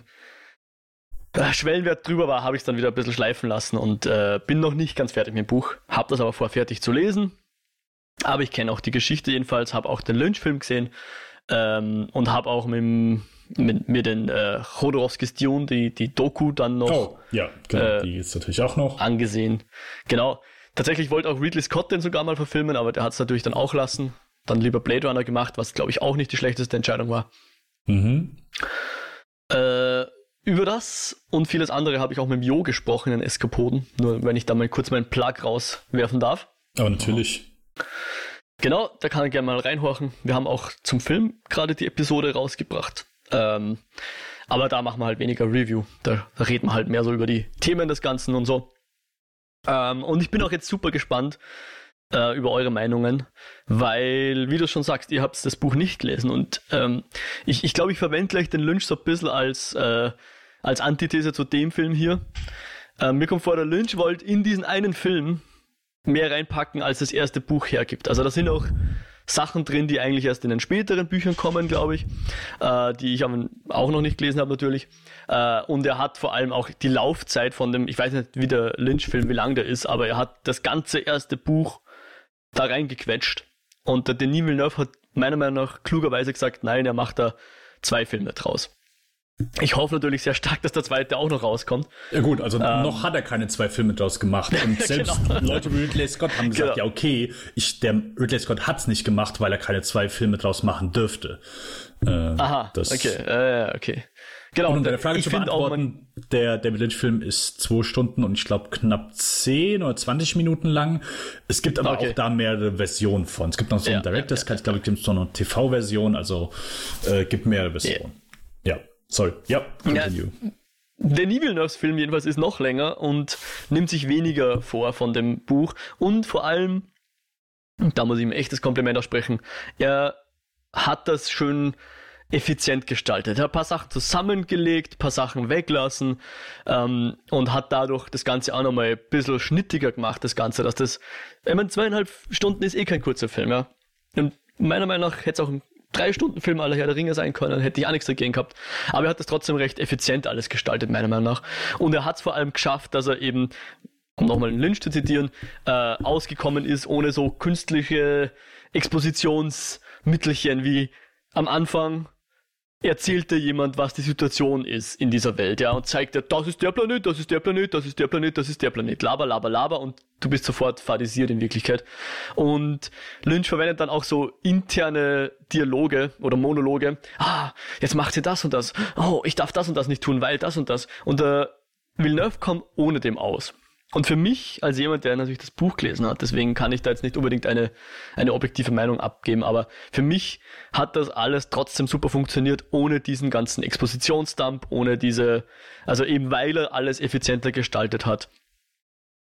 Schwellenwert drüber war, habe ich es dann wieder ein bisschen schleifen lassen und äh, bin noch nicht ganz fertig mit dem Buch. Habe das aber vor, fertig zu lesen. Aber ich kenne auch die Geschichte jedenfalls, habe auch den Lynch-Film gesehen ähm, und habe auch mit, mit, mit den äh, Chodorowskis Dune, die, die Doku dann noch. Oh, ja, genau, äh, die ist natürlich auch noch. Angesehen. Genau. Tatsächlich wollte auch Ridley Scott den sogar mal verfilmen, aber der hat es natürlich dann auch lassen. Dann lieber Blade Runner gemacht, was glaube ich auch nicht die schlechteste Entscheidung war. Mhm. Äh, über das und vieles andere habe ich auch mit dem Jo gesprochen in Eskapoden. Nur wenn ich da mal kurz meinen Plug rauswerfen darf. Aber natürlich. Genau, da kann ich gerne mal reinhorchen. Wir haben auch zum Film gerade die Episode rausgebracht. Ähm, aber da machen wir halt weniger Review. Da, da reden wir halt mehr so über die Themen des Ganzen und so. Ähm, und ich bin auch jetzt super gespannt, äh, über eure Meinungen, weil, wie du schon sagst, ihr habt das Buch nicht gelesen und ähm, ich, ich glaube, ich verwende gleich den Lynch so ein bisschen als, äh, als Antithese zu dem Film hier. Äh, mir kommt vor, der Lynch wollte in diesen einen Film mehr reinpacken, als das erste Buch hergibt. Also da sind auch Sachen drin, die eigentlich erst in den späteren Büchern kommen, glaube ich, äh, die ich auch noch nicht gelesen habe natürlich. Äh, und er hat vor allem auch die Laufzeit von dem, ich weiß nicht, wie der Lynch-Film, wie lang der ist, aber er hat das ganze erste Buch da reingequetscht. Und der Denis Villeneuve hat meiner Meinung nach klugerweise gesagt, nein, er macht da zwei Filme draus. Ich hoffe natürlich sehr stark, dass der zweite auch noch rauskommt. Ja gut, also ähm, noch hat er keine zwei Filme draus gemacht. Und selbst genau. Leute wie Ridley Scott haben gesagt, genau. ja okay, ich, der Ridley Scott hat's nicht gemacht, weil er keine zwei Filme draus machen dürfte. Äh, Aha, das, okay, äh, okay. Genau. Und um deine Frage ich zu beantworten, der David Lynch-Film ist zwei Stunden und ich glaube knapp zehn oder 20 Minuten lang. Es gibt aber okay. auch da mehrere Versionen von. Es gibt noch so ja, Director's ja, ja, ich glaube, es gibt so eine TV-Version, also äh, gibt mehrere Versionen. Ja. ja. Sorry. Ja, continue. Ja, Denis Villeneuves Film jedenfalls ist noch länger und nimmt sich weniger vor von dem Buch und vor allem, da muss ich ihm echtes Kompliment aussprechen, er hat das schön effizient gestaltet. Er hat ein paar Sachen zusammengelegt, ein paar Sachen weglassen ähm, und hat dadurch das Ganze auch nochmal ein bisschen schnittiger gemacht, das Ganze, dass das, ich meine, zweieinhalb Stunden ist eh kein kurzer Film, ja. Und meiner Meinung nach hätte es auch ein drei Stunden Film aller Herr der Ringe sein können, hätte ich auch nichts dagegen gehabt. Aber er hat das trotzdem recht effizient alles gestaltet, meiner Meinung nach. Und er hat es vor allem geschafft, dass er eben, um nochmal Lynch zu zitieren, äh, ausgekommen ist, ohne so künstliche Expositionsmittelchen wie am Anfang erzählte jemand, was die Situation ist in dieser Welt, ja, und zeigt dir, das ist der Planet, das ist der Planet, das ist der Planet, das ist der Planet, laber, laber, laber, und du bist sofort fadisiert in Wirklichkeit. Und Lynch verwendet dann auch so interne Dialoge oder Monologe. Ah, jetzt macht sie das und das. Oh, ich darf das und das nicht tun, weil das und das. Und der Villeneuve kommt ohne dem aus. Und für mich, als jemand, der natürlich das Buch gelesen hat, deswegen kann ich da jetzt nicht unbedingt eine, eine objektive Meinung abgeben, aber für mich hat das alles trotzdem super funktioniert, ohne diesen ganzen Expositionsdump, ohne diese, also eben weil er alles effizienter gestaltet hat.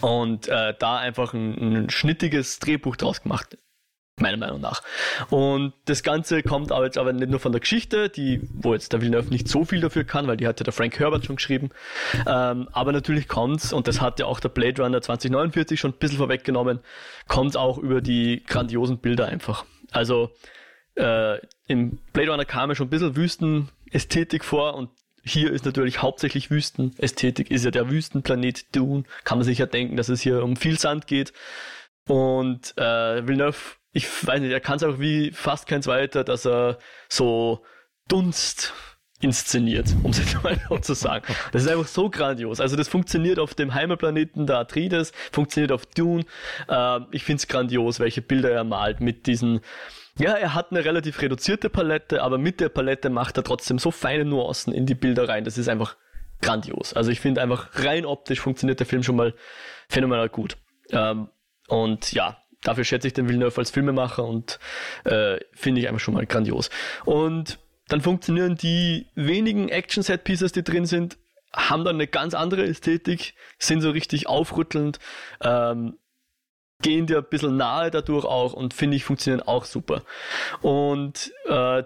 Und äh, da einfach ein, ein schnittiges Drehbuch draus gemacht meiner Meinung nach. Und das Ganze kommt aber jetzt aber nicht nur von der Geschichte, die, wo jetzt der Villeneuve nicht so viel dafür kann, weil die hat ja der Frank Herbert schon geschrieben. Ähm, aber natürlich kommt's, und das hat ja auch der Blade Runner 2049 schon ein bisschen vorweggenommen, kommt auch über die grandiosen Bilder einfach. Also äh, im Blade Runner kam ja schon ein bisschen Wüstenästhetik vor und hier ist natürlich hauptsächlich Wüstenästhetik, ist ja der Wüstenplanet Dune. Kann man sich ja denken, dass es hier um viel Sand geht. Und äh, Villeneuve ich weiß nicht, er kann es auch wie fast kein zweiter, dass er so Dunst inszeniert, um es jetzt mal so zu sagen. Das ist einfach so grandios. Also das funktioniert auf dem Heimatplaneten der Atreides, funktioniert auf Dune. Äh, ich finde es grandios, welche Bilder er malt mit diesen ja, er hat eine relativ reduzierte Palette, aber mit der Palette macht er trotzdem so feine Nuancen in die Bilder rein. Das ist einfach grandios. Also ich finde einfach rein optisch funktioniert der Film schon mal phänomenal gut. Ähm, und ja, dafür schätze ich den Villeneuve als Filmemacher und äh, finde ich einfach schon mal grandios. Und dann funktionieren die wenigen Action-Set-Pieces, die drin sind, haben dann eine ganz andere Ästhetik, sind so richtig aufrüttelnd, ähm, gehen dir ein bisschen nahe dadurch auch und finde ich funktionieren auch super. Und äh,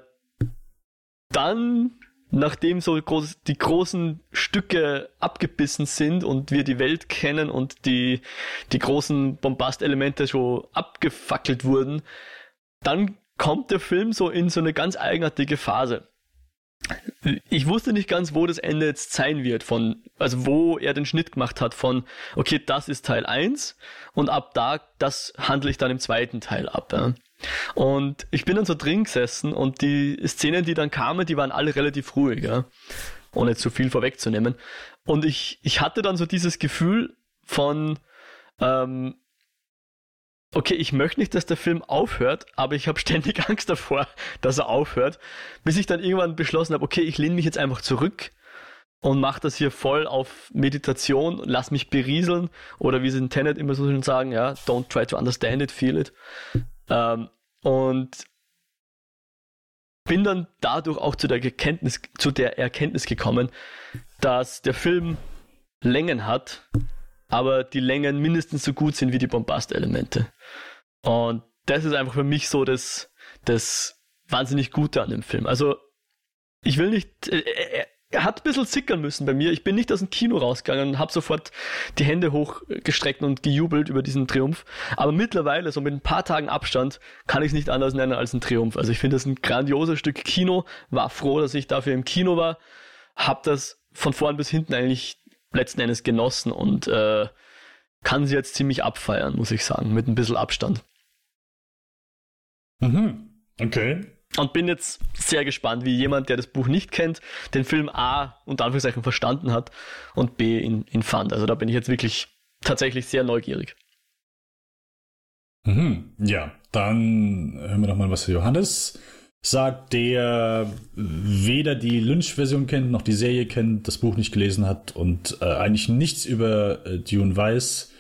dann nachdem so groß, die großen Stücke abgebissen sind und wir die Welt kennen und die, die großen Bombastelemente schon abgefackelt wurden, dann kommt der Film so in so eine ganz eigenartige Phase. Ich wusste nicht ganz, wo das Ende jetzt sein wird, von, also wo er den Schnitt gemacht hat von, okay, das ist Teil 1 und ab da, das handle ich dann im zweiten Teil ab. Ja. Und ich bin dann so drin gesessen und die Szenen, die dann kamen, die waren alle relativ ruhig, ja? ohne zu viel vorwegzunehmen. Und ich, ich hatte dann so dieses Gefühl von, ähm, okay, ich möchte nicht, dass der Film aufhört, aber ich habe ständig Angst davor, dass er aufhört, bis ich dann irgendwann beschlossen habe, okay, ich lehne mich jetzt einfach zurück und mache das hier voll auf Meditation, lass mich berieseln oder wie sie in Tenet immer so schön sagen, ja, don't try to understand it, feel it. Ähm, und bin dann dadurch auch zu der, Erkenntnis, zu der Erkenntnis gekommen, dass der Film Längen hat, aber die Längen mindestens so gut sind wie die Bombastelemente. Und das ist einfach für mich so das, das wahnsinnig Gute an dem Film. Also, ich will nicht, äh, äh, er hat ein bisschen zickern müssen bei mir. Ich bin nicht aus dem Kino rausgegangen und habe sofort die Hände hochgestreckt und gejubelt über diesen Triumph. Aber mittlerweile, so mit ein paar Tagen Abstand, kann ich es nicht anders nennen als ein Triumph. Also ich finde das ein grandioses Stück Kino. War froh, dass ich dafür im Kino war. Hab das von vorn bis hinten eigentlich letzten Endes genossen und äh, kann sie jetzt ziemlich abfeiern, muss ich sagen, mit ein bisschen Abstand. Mhm. Okay. Und bin jetzt sehr gespannt, wie jemand, der das Buch nicht kennt, den Film A unter Anführungszeichen verstanden hat und B ihn, ihn fand. Also da bin ich jetzt wirklich tatsächlich sehr neugierig. Mhm. Ja, dann hören wir doch mal, was Johannes sagt, der weder die Lynch-Version kennt, noch die Serie kennt, das Buch nicht gelesen hat und äh, eigentlich nichts über äh, Dune weiß.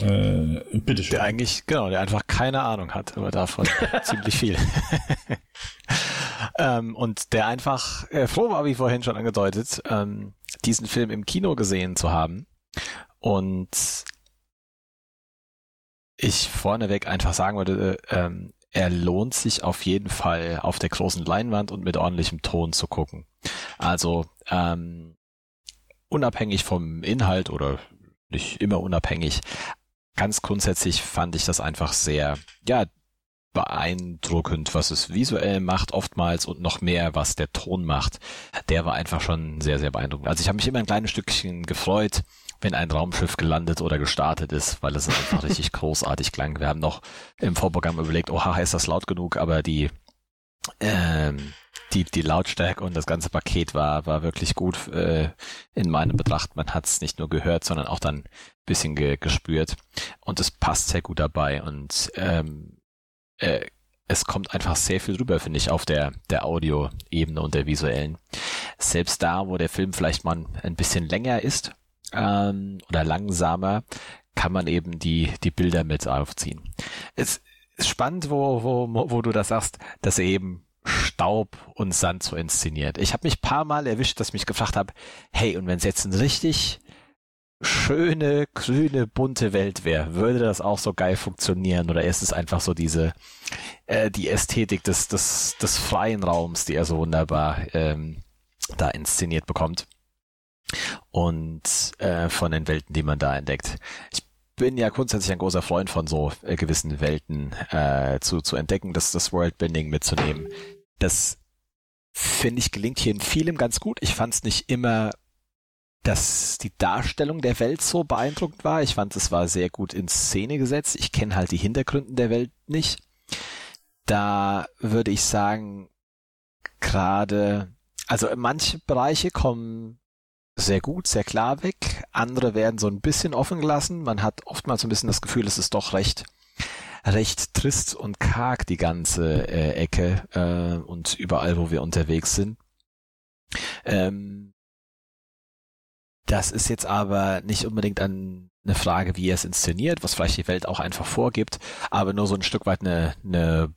Äh, bitteschön. Der eigentlich, genau, der einfach keine Ahnung hat, aber davon ziemlich viel. ähm, und der einfach äh, froh war, wie vorhin schon angedeutet, ähm, diesen Film im Kino gesehen zu haben. Und ich vorneweg einfach sagen würde, ähm, er lohnt sich auf jeden Fall auf der großen Leinwand und mit ordentlichem Ton zu gucken. Also ähm, unabhängig vom Inhalt oder nicht immer unabhängig, ganz grundsätzlich fand ich das einfach sehr, ja, beeindruckend, was es visuell macht oftmals und noch mehr, was der Ton macht. Der war einfach schon sehr, sehr beeindruckend. Also ich habe mich immer ein kleines Stückchen gefreut, wenn ein Raumschiff gelandet oder gestartet ist, weil es einfach richtig großartig klang. Wir haben noch im Vorprogramm überlegt, oha, ist das laut genug, aber die, ähm, die, die Lautstärke und das ganze Paket war, war wirklich gut äh, in meinem Betracht. Man hat es nicht nur gehört, sondern auch dann bisschen ge gespürt. Und es passt sehr gut dabei und ähm, äh, es kommt einfach sehr viel rüber, finde ich, auf der, der Audio-Ebene und der visuellen. Selbst da, wo der Film vielleicht mal ein bisschen länger ist ähm, oder langsamer, kann man eben die, die Bilder mit aufziehen. Es ist spannend, wo, wo, wo du das sagst, dass er eben Staub und Sand so inszeniert. Ich habe mich paar Mal erwischt, dass ich mich gefragt habe, hey, und wenn es jetzt ein richtig schöne, grüne, bunte Welt wäre, würde das auch so geil funktionieren? Oder ist es einfach so diese, äh, die Ästhetik des, des, des freien Raums, die er so wunderbar ähm, da inszeniert bekommt? Und äh, von den Welten, die man da entdeckt. Ich bin ja grundsätzlich ein großer Freund von so äh, gewissen Welten äh, zu, zu entdecken, das, das Worldbending mitzunehmen. Das finde ich gelingt hier in vielem ganz gut. Ich fand es nicht immer dass die Darstellung der Welt so beeindruckend war. Ich fand, es war sehr gut in Szene gesetzt. Ich kenne halt die Hintergründe der Welt nicht. Da würde ich sagen, gerade, also manche Bereiche kommen sehr gut, sehr klar weg. Andere werden so ein bisschen offen gelassen. Man hat oftmals so ein bisschen das Gefühl, es ist doch recht, recht trist und karg, die ganze äh, Ecke äh, und überall, wo wir unterwegs sind. Ähm, das ist jetzt aber nicht unbedingt an eine Frage, wie er es inszeniert, was vielleicht die Welt auch einfach vorgibt, aber nur so ein Stück weit eine, eine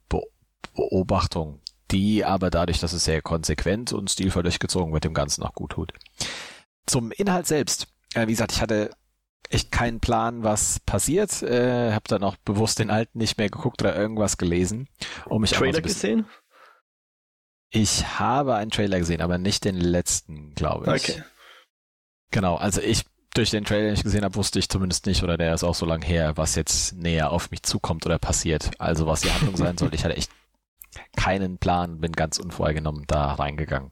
Beobachtung, die aber dadurch, dass es sehr konsequent und stilvoll durchgezogen wird, dem Ganzen auch gut tut. Zum Inhalt selbst. Äh, wie gesagt, ich hatte echt keinen Plan, was passiert. Äh, habe dann auch bewusst den alten nicht mehr geguckt oder irgendwas gelesen. Um mich Trailer so gesehen? Ich habe einen Trailer gesehen, aber nicht den letzten, glaube ich. Okay. Genau, also ich durch den Trailer, den ich gesehen habe, wusste ich zumindest nicht, oder der ist auch so lang her, was jetzt näher auf mich zukommt oder passiert. Also was die Handlung sein soll. Ich hatte echt keinen Plan, bin ganz unvorgenommen da reingegangen.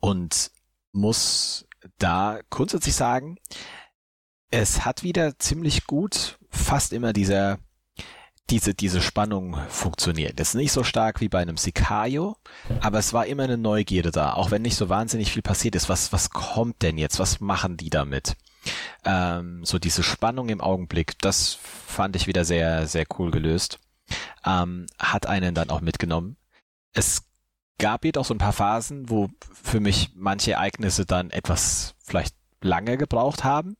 Und muss da grundsätzlich sagen, es hat wieder ziemlich gut fast immer dieser diese, diese Spannung funktioniert. Ist nicht so stark wie bei einem Sicario, aber es war immer eine Neugierde da, auch wenn nicht so wahnsinnig viel passiert ist. Was, was kommt denn jetzt? Was machen die damit? Ähm, so diese Spannung im Augenblick, das fand ich wieder sehr, sehr cool gelöst. Ähm, hat einen dann auch mitgenommen. Es gab jedoch so ein paar Phasen, wo für mich manche Ereignisse dann etwas vielleicht lange gebraucht haben.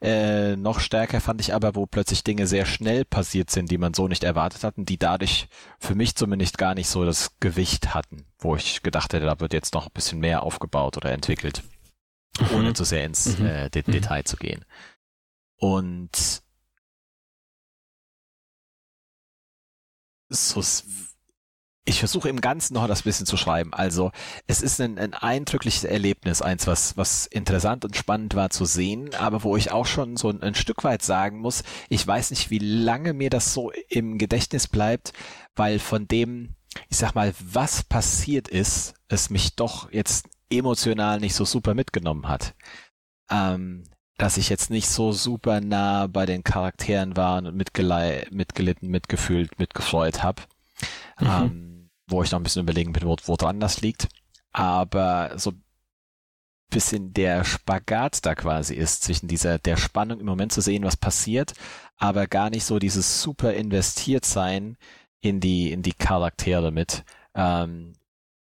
Äh, noch stärker fand ich aber, wo plötzlich Dinge sehr schnell passiert sind, die man so nicht erwartet hatten, die dadurch für mich zumindest gar nicht so das Gewicht hatten, wo ich gedacht hätte, da wird jetzt noch ein bisschen mehr aufgebaut oder entwickelt, mhm. ohne zu sehr ins mhm. äh, De mhm. Detail zu gehen. Und so ich versuche im Ganzen noch das bisschen zu schreiben. Also es ist ein, ein eindrückliches Erlebnis, eins, was, was interessant und spannend war zu sehen, aber wo ich auch schon so ein, ein Stück weit sagen muss, ich weiß nicht, wie lange mir das so im Gedächtnis bleibt, weil von dem, ich sag mal, was passiert ist, es mich doch jetzt emotional nicht so super mitgenommen hat. Ähm, dass ich jetzt nicht so super nah bei den Charakteren war und mitgelitten, mitgefühlt, mitgefreut habe. Mhm. Ähm, wo ich noch ein bisschen überlegen bin, wo, wo dran das liegt. Aber so bisschen der Spagat da quasi ist, zwischen dieser, der Spannung im Moment zu sehen, was passiert, aber gar nicht so dieses super investiert sein in die, in die Charaktere mit. Ähm,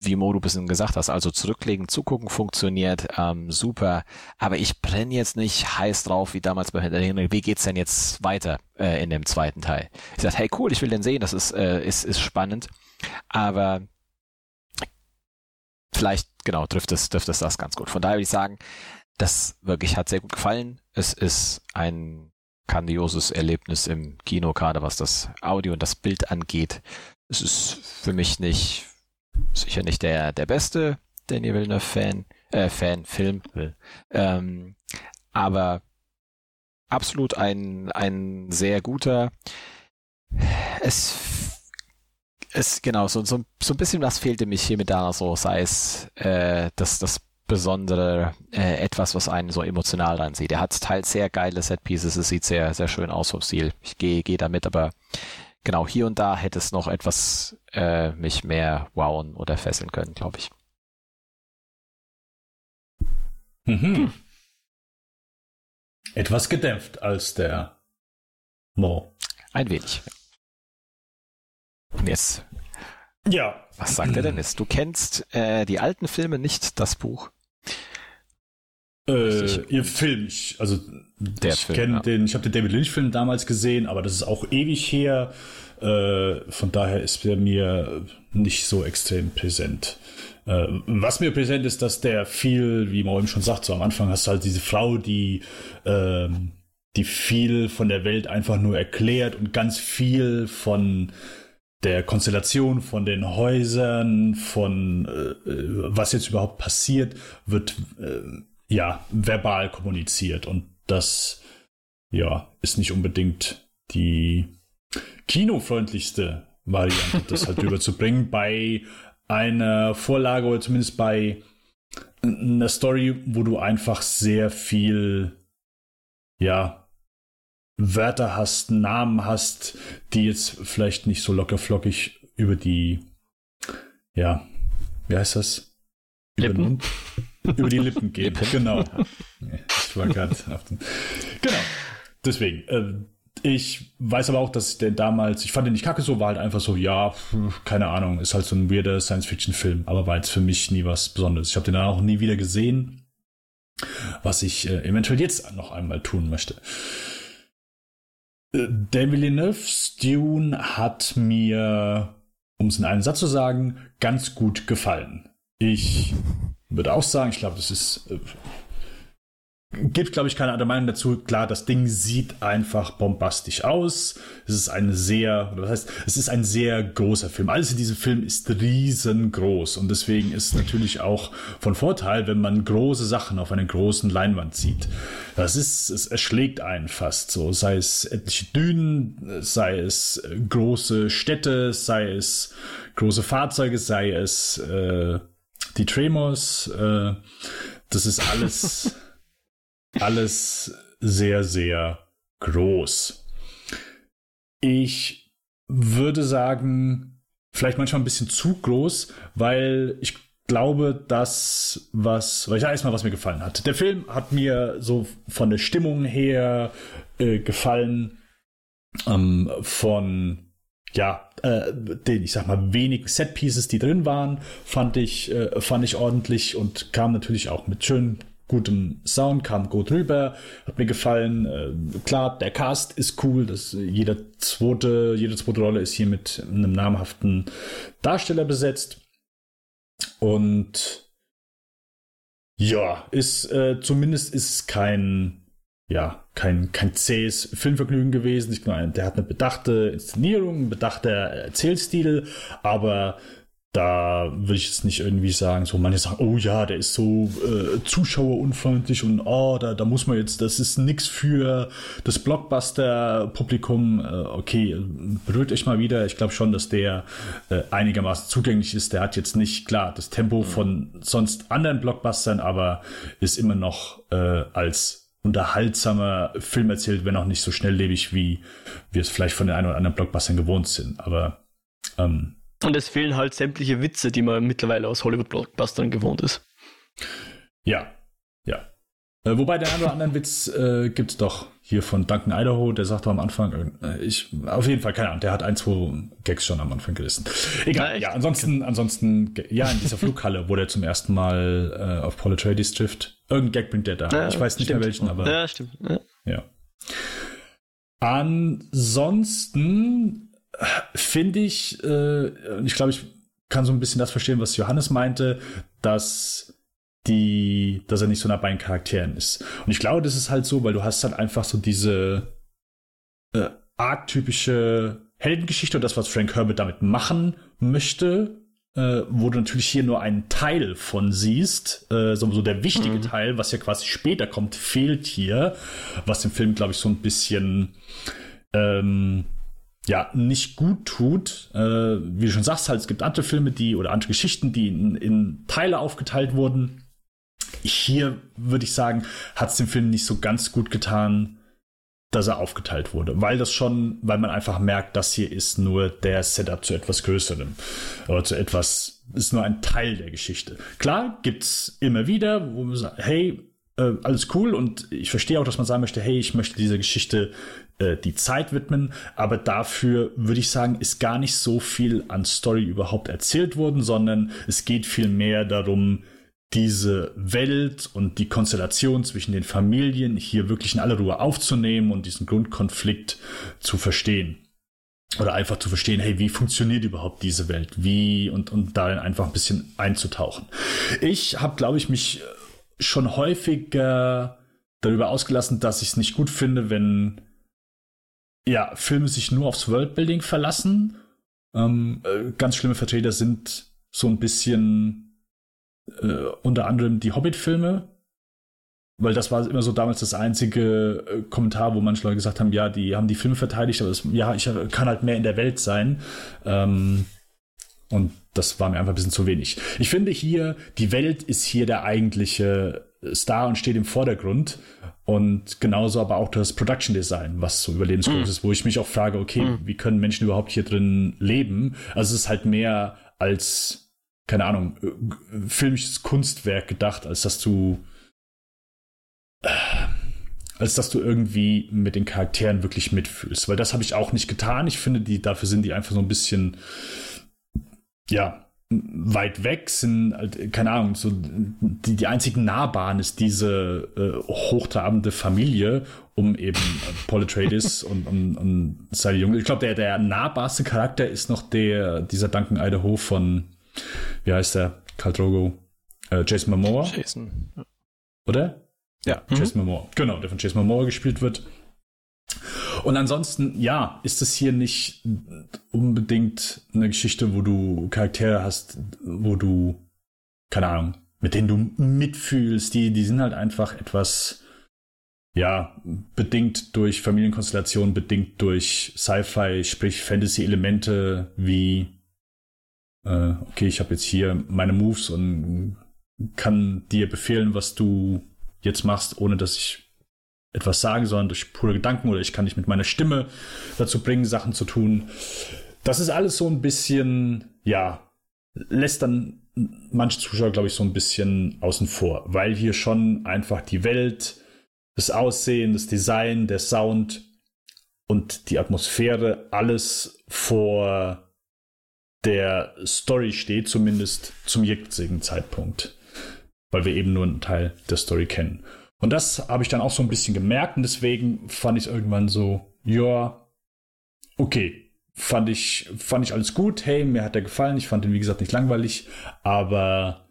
wie Mo du bisschen gesagt hast, also zurücklegen, zugucken funktioniert ähm, super, aber ich brenne jetzt nicht heiß drauf wie damals bei Hinterher. Wie geht's denn jetzt weiter äh, in dem zweiten Teil? Ich sage, hey cool, ich will den sehen, das ist äh, ist ist spannend, aber vielleicht genau trifft es trifft es das ganz gut. Von daher würde ich sagen, das wirklich hat sehr gut gefallen. Es ist ein grandioses Erlebnis im Kino, gerade was das Audio und das Bild angeht. Es ist für mich nicht sicher nicht der, der beste Danny Villeneuve-Fan, äh, Fan, Film, ähm, aber absolut ein, ein sehr guter. Es, es, genau, so, so, so ein bisschen was fehlte mich hier mit da, so sei es, äh, das, das besondere, äh, etwas, was einen so emotional ansieht. Er hat teils sehr geile Setpieces, es sieht sehr, sehr schön aus vom Stil. Ich gehe, gehe damit, aber genau, hier und da hätte es noch etwas äh, mich mehr wowen oder fesseln können, glaube ich. Mhm. Etwas gedämpft als der Mo. Ein wenig. Und jetzt. Ja. Was sagt er denn jetzt? Du kennst äh, die alten Filme, nicht das Buch. Äh, ihr Film, ich, also der ich kenne ja. den, ich habe den David Lynch Film damals gesehen, aber das ist auch ewig her. Äh, von daher ist er mir nicht so extrem präsent. Äh, was mir präsent ist, dass der viel, wie man eben schon sagt, so am Anfang hast du halt diese Frau, die äh, die viel von der Welt einfach nur erklärt und ganz viel von der Konstellation von den Häusern, von äh, was jetzt überhaupt passiert, wird äh, ja, verbal kommuniziert. Und das, ja, ist nicht unbedingt die kinofreundlichste Variante, das halt rüberzubringen. Bei einer Vorlage oder zumindest bei einer Story, wo du einfach sehr viel, ja, Wörter hast, Namen hast, die jetzt vielleicht nicht so lockerflockig über die, ja, wie heißt das? Lippen? über die Lippen gehen. Lippen. Genau. Ich war gerade auf den. Genau. Deswegen. Äh, ich weiß aber auch, dass ich den damals, ich fand den nicht kacke so, war halt einfach so, ja, keine Ahnung, ist halt so ein weirder Science-Fiction-Film, aber war jetzt für mich nie was Besonderes. Ich habe den dann auch nie wieder gesehen, was ich äh, eventuell jetzt noch einmal tun möchte. Äh, David Villeneuve's Dune hat mir, um es in einem Satz zu sagen, ganz gut gefallen. Ich würde auch sagen, ich glaube, das ist äh, gibt, glaube ich, keine andere Meinung dazu. Klar, das Ding sieht einfach bombastisch aus. Es ist ein sehr, oder was heißt, es ist ein sehr großer Film. Alles in diesem Film ist riesengroß und deswegen ist natürlich auch von Vorteil, wenn man große Sachen auf einer großen Leinwand sieht. Das ist, es erschlägt einen fast so. Sei es etliche Dünen, sei es große Städte, sei es große Fahrzeuge, sei es äh, die Tremors, äh, das ist alles, alles sehr, sehr groß. Ich würde sagen, vielleicht manchmal ein bisschen zu groß, weil ich glaube, das, was, weil ich erstmal, was mir gefallen hat. Der Film hat mir so von der Stimmung her äh, gefallen, ähm, von ja, äh, den, ich sag mal, wenigen Set-Pieces, die drin waren, fand ich, äh, fand ich ordentlich und kam natürlich auch mit schön gutem Sound, kam gut rüber, hat mir gefallen. Äh, klar, der Cast ist cool, dass jeder zweite, jede zweite Rolle ist hier mit einem namhaften Darsteller besetzt. Und ja, ist äh, zumindest ist kein ja, kein, kein zähes Filmvergnügen gewesen. Ich meine, der hat eine bedachte Inszenierung, ein bedachter Erzählstil, aber da würde ich jetzt nicht irgendwie sagen, so manche sagen, oh ja, der ist so äh, zuschauerunfreundlich und oh, da, da muss man jetzt, das ist nix für das Blockbuster-Publikum. Äh, okay, berührt euch mal wieder. Ich glaube schon, dass der äh, einigermaßen zugänglich ist. Der hat jetzt nicht, klar, das Tempo von sonst anderen Blockbustern, aber ist immer noch äh, als unterhaltsamer Film erzählt, wenn auch nicht so schnelllebig, wie wir es vielleicht von den ein oder anderen Blockbustern gewohnt sind. Aber ähm, und es fehlen halt sämtliche Witze, die man mittlerweile aus Hollywood-Blockbustern gewohnt ist. Ja, ja. Äh, wobei den einen oder anderen Witz äh, gibt es doch hier von Duncan Idaho, der sagt am Anfang, äh, ich, auf jeden Fall, keine Ahnung, der hat ein, zwei Gags schon am Anfang gerissen. Egal, ja, ja ansonsten, ansonsten, ja, in dieser Flughalle, wo der zum ersten Mal äh, auf Paul Atreides trifft. Irgendein Gag bringt der da. Ja, ich weiß nicht stimmt. mehr welchen, aber. Ja, stimmt. Ja. ja. Ansonsten finde ich, äh, ich glaube, ich kann so ein bisschen das verstehen, was Johannes meinte, dass die, dass er nicht so nah bei den Charakteren ist. Und ich glaube, das ist halt so, weil du hast halt einfach so diese äh, arttypische Heldengeschichte und das, was Frank Herbert damit machen möchte, äh, wo du natürlich hier nur einen Teil von siehst, äh, so, so der wichtige mhm. Teil, was ja quasi später kommt, fehlt hier, was dem Film, glaube ich, so ein bisschen ähm, ja, nicht gut tut. Äh, wie du schon sagst, halt, es gibt andere Filme, die oder andere Geschichten, die in, in Teile aufgeteilt wurden. Hier würde ich sagen, hat es dem Film nicht so ganz gut getan, dass er aufgeteilt wurde, weil das schon, weil man einfach merkt, das hier ist nur der Setup zu etwas Größerem oder zu etwas, ist nur ein Teil der Geschichte. Klar, gibt's immer wieder, wo man sagt, hey, äh, alles cool und ich verstehe auch, dass man sagen möchte, hey, ich möchte dieser Geschichte äh, die Zeit widmen, aber dafür würde ich sagen, ist gar nicht so viel an Story überhaupt erzählt worden, sondern es geht viel mehr darum, diese Welt und die Konstellation zwischen den Familien hier wirklich in aller Ruhe aufzunehmen und diesen Grundkonflikt zu verstehen. Oder einfach zu verstehen, hey, wie funktioniert überhaupt diese Welt? Wie und, und darin einfach ein bisschen einzutauchen. Ich habe, glaube ich, mich schon häufiger darüber ausgelassen, dass ich es nicht gut finde, wenn ja, Filme sich nur aufs Worldbuilding verlassen. Ähm, äh, ganz schlimme Vertreter sind so ein bisschen äh, unter anderem die Hobbit-Filme, weil das war immer so damals das einzige äh, Kommentar, wo manche Leute gesagt haben, ja, die haben die Filme verteidigt, aber das, ja, ich kann halt mehr in der Welt sein. Ähm, und das war mir einfach ein bisschen zu wenig. Ich finde hier, die Welt ist hier der eigentliche Star und steht im Vordergrund. Und genauso aber auch das Production Design, was so überlebensgroß mm. ist, wo ich mich auch frage, okay, mm. wie können Menschen überhaupt hier drin leben? Also es ist halt mehr als, keine Ahnung, äh, filmisches Kunstwerk gedacht, als dass du, äh, als dass du irgendwie mit den Charakteren wirklich mitfühlst. Weil das habe ich auch nicht getan. Ich finde, die, dafür sind die einfach so ein bisschen, ja, weit weg sind, halt, keine Ahnung, so die, die einzigen Nahbahn ist diese äh, hochtrabende Familie um eben äh, Paul Atreides und, und, und seine Junge. Ich glaube, der, der nahbarste Charakter ist noch der, dieser Duncan Idaho von, wie heißt der? Karl Drogo. Äh, Jason Momoa. Jason. Oder? Ja, mhm. Jason Momoa. Genau, der von Jason Momoa gespielt wird. Und ansonsten, ja, ist es hier nicht unbedingt eine Geschichte, wo du Charaktere hast, wo du, keine Ahnung, mit denen du mitfühlst. Die, die sind halt einfach etwas, ja, bedingt durch Familienkonstellationen, bedingt durch Sci-Fi, sprich Fantasy-Elemente wie, äh, okay, ich habe jetzt hier meine Moves und kann dir befehlen, was du jetzt machst, ohne dass ich etwas sagen, sondern durch pure Gedanken oder ich kann dich mit meiner Stimme dazu bringen, Sachen zu tun. Das ist alles so ein bisschen, ja, lässt dann manche Zuschauer, glaube ich, so ein bisschen außen vor, weil hier schon einfach die Welt, das Aussehen, das Design, der Sound und die Atmosphäre alles vor der Story steht, zumindest zum jetzigen Zeitpunkt, weil wir eben nur einen Teil der Story kennen. Und das habe ich dann auch so ein bisschen gemerkt und deswegen fand ich es irgendwann so, ja, okay, fand ich, fand ich alles gut. Hey, mir hat der gefallen. Ich fand ihn, wie gesagt, nicht langweilig, aber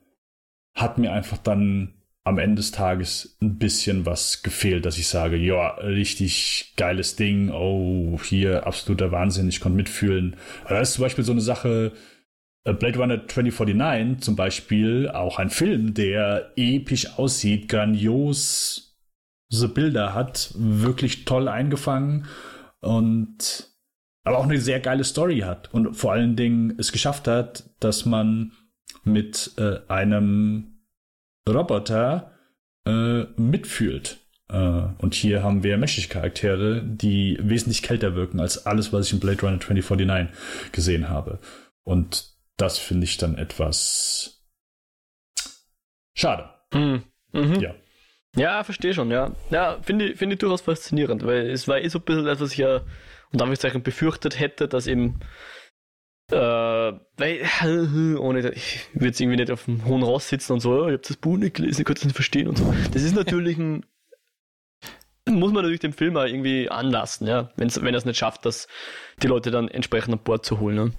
hat mir einfach dann am Ende des Tages ein bisschen was gefehlt, dass ich sage, ja, richtig geiles Ding, oh, hier absoluter Wahnsinn, ich konnte mitfühlen. Aber das ist zum Beispiel so eine Sache, äh, Blade Runner 2049 zum Beispiel, auch ein Film, der episch aussieht, grandiose Bilder hat, wirklich toll eingefangen und aber auch eine sehr geile Story hat und vor allen Dingen es geschafft hat, dass man mit äh, einem Roboter äh, mitfühlt. Äh, und hier haben wir menschliche Charaktere, die wesentlich kälter wirken als alles, was ich in Blade Runner 2049 gesehen habe. Und das finde ich dann etwas schade. Mhm. Mhm. Ja. Ja, verstehe schon, ja. Ja, finde ich, find ich durchaus faszinierend, weil es war eh so ein bisschen das, was ich ja unter Anführungszeichen befürchtet hätte, dass eben äh, weil, ohne, ich würde jetzt irgendwie nicht auf dem hohen Ross sitzen und so, oh, ich habe das Buch nicht gelesen, ich konnte es nicht verstehen und so. Das ist natürlich ein, muss man natürlich dem Film auch irgendwie anlassen, ja, Wenn's, wenn er es nicht schafft, dass die Leute dann entsprechend an Bord zu holen, ne?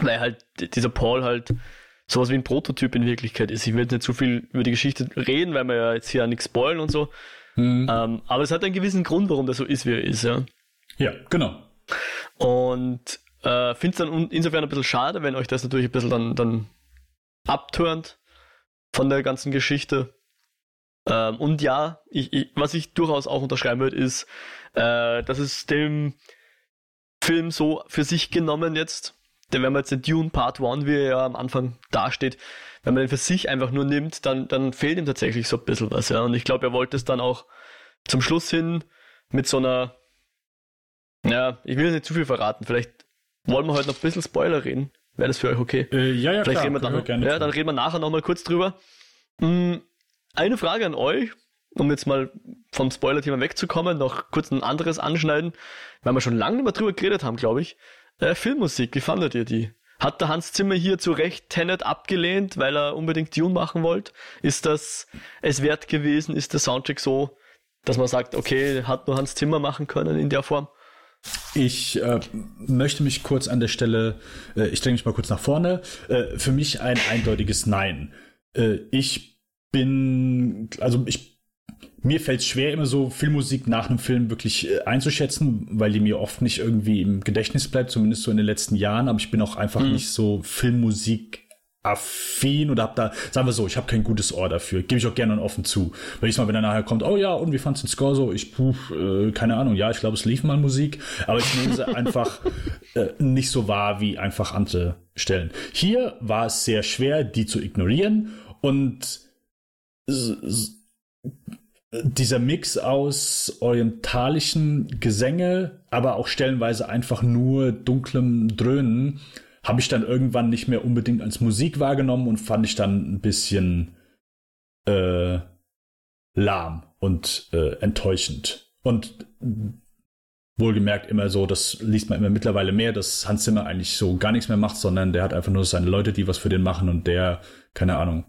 Weil halt dieser Paul halt sowas wie ein Prototyp in Wirklichkeit ist. Ich will nicht zu viel über die Geschichte reden, weil wir ja jetzt hier nichts spoilen und so. Mhm. Ähm, aber es hat einen gewissen Grund, warum der so ist, wie er ist, ja. Ja, genau. Und äh, Finde es dann insofern ein bisschen schade, wenn euch das natürlich ein bisschen dann, dann abturnt von der ganzen Geschichte. Ähm, und ja, ich, ich, was ich durchaus auch unterschreiben würde, ist, äh, dass es dem Film so für sich genommen jetzt, denn wenn man jetzt den Dune Part 1, wie er ja am Anfang dasteht, wenn man den für sich einfach nur nimmt, dann, dann fehlt ihm tatsächlich so ein bisschen was, ja. Und ich glaube, er wollte es dann auch zum Schluss hin mit so einer, ja, ich will nicht zu viel verraten, vielleicht wollen wir heute noch ein bisschen Spoiler reden? Wäre das für euch okay? Äh, ja, ja, Vielleicht klar. Reden wir dann, gerne ja, dann reden wir nachher nochmal kurz drüber. Hm, eine Frage an euch, um jetzt mal vom Spoiler-Thema wegzukommen, noch kurz ein anderes anschneiden, weil wir schon lange nicht mehr drüber geredet haben, glaube ich. Äh, Filmmusik, wie fandet ihr die? Hat der Hans Zimmer hier zu Recht Tenet abgelehnt, weil er unbedingt Dune machen wollte? Ist das es wert gewesen? Ist der Soundtrack so, dass man sagt, okay, hat nur Hans Zimmer machen können in der Form? Ich äh, möchte mich kurz an der Stelle, äh, ich dränge mich mal kurz nach vorne. Äh, für mich ein eindeutiges Nein. Äh, ich bin, also ich, mir fällt es schwer, immer so Filmmusik nach einem Film wirklich äh, einzuschätzen, weil die mir oft nicht irgendwie im Gedächtnis bleibt, zumindest so in den letzten Jahren. Aber ich bin auch einfach mhm. nicht so Filmmusik affin oder hab da, sagen wir so, ich habe kein gutes Ohr dafür. Gebe ich auch gerne und offen zu. Weil ich mal, wenn er nachher kommt, oh ja, und wie fandst du den Score so? Ich, puh, äh, keine Ahnung, ja, ich glaube, es lief mal Musik, aber ich nehme sie einfach äh, nicht so wahr wie einfach andere Stellen. Hier war es sehr schwer, die zu ignorieren und dieser Mix aus orientalischen Gesänge, aber auch stellenweise einfach nur dunklem Dröhnen, habe ich dann irgendwann nicht mehr unbedingt als Musik wahrgenommen und fand ich dann ein bisschen äh, lahm und äh, enttäuschend. Und wohlgemerkt immer so, das liest man immer mittlerweile mehr, dass Hans Zimmer eigentlich so gar nichts mehr macht, sondern der hat einfach nur seine Leute, die was für den machen und der, keine Ahnung,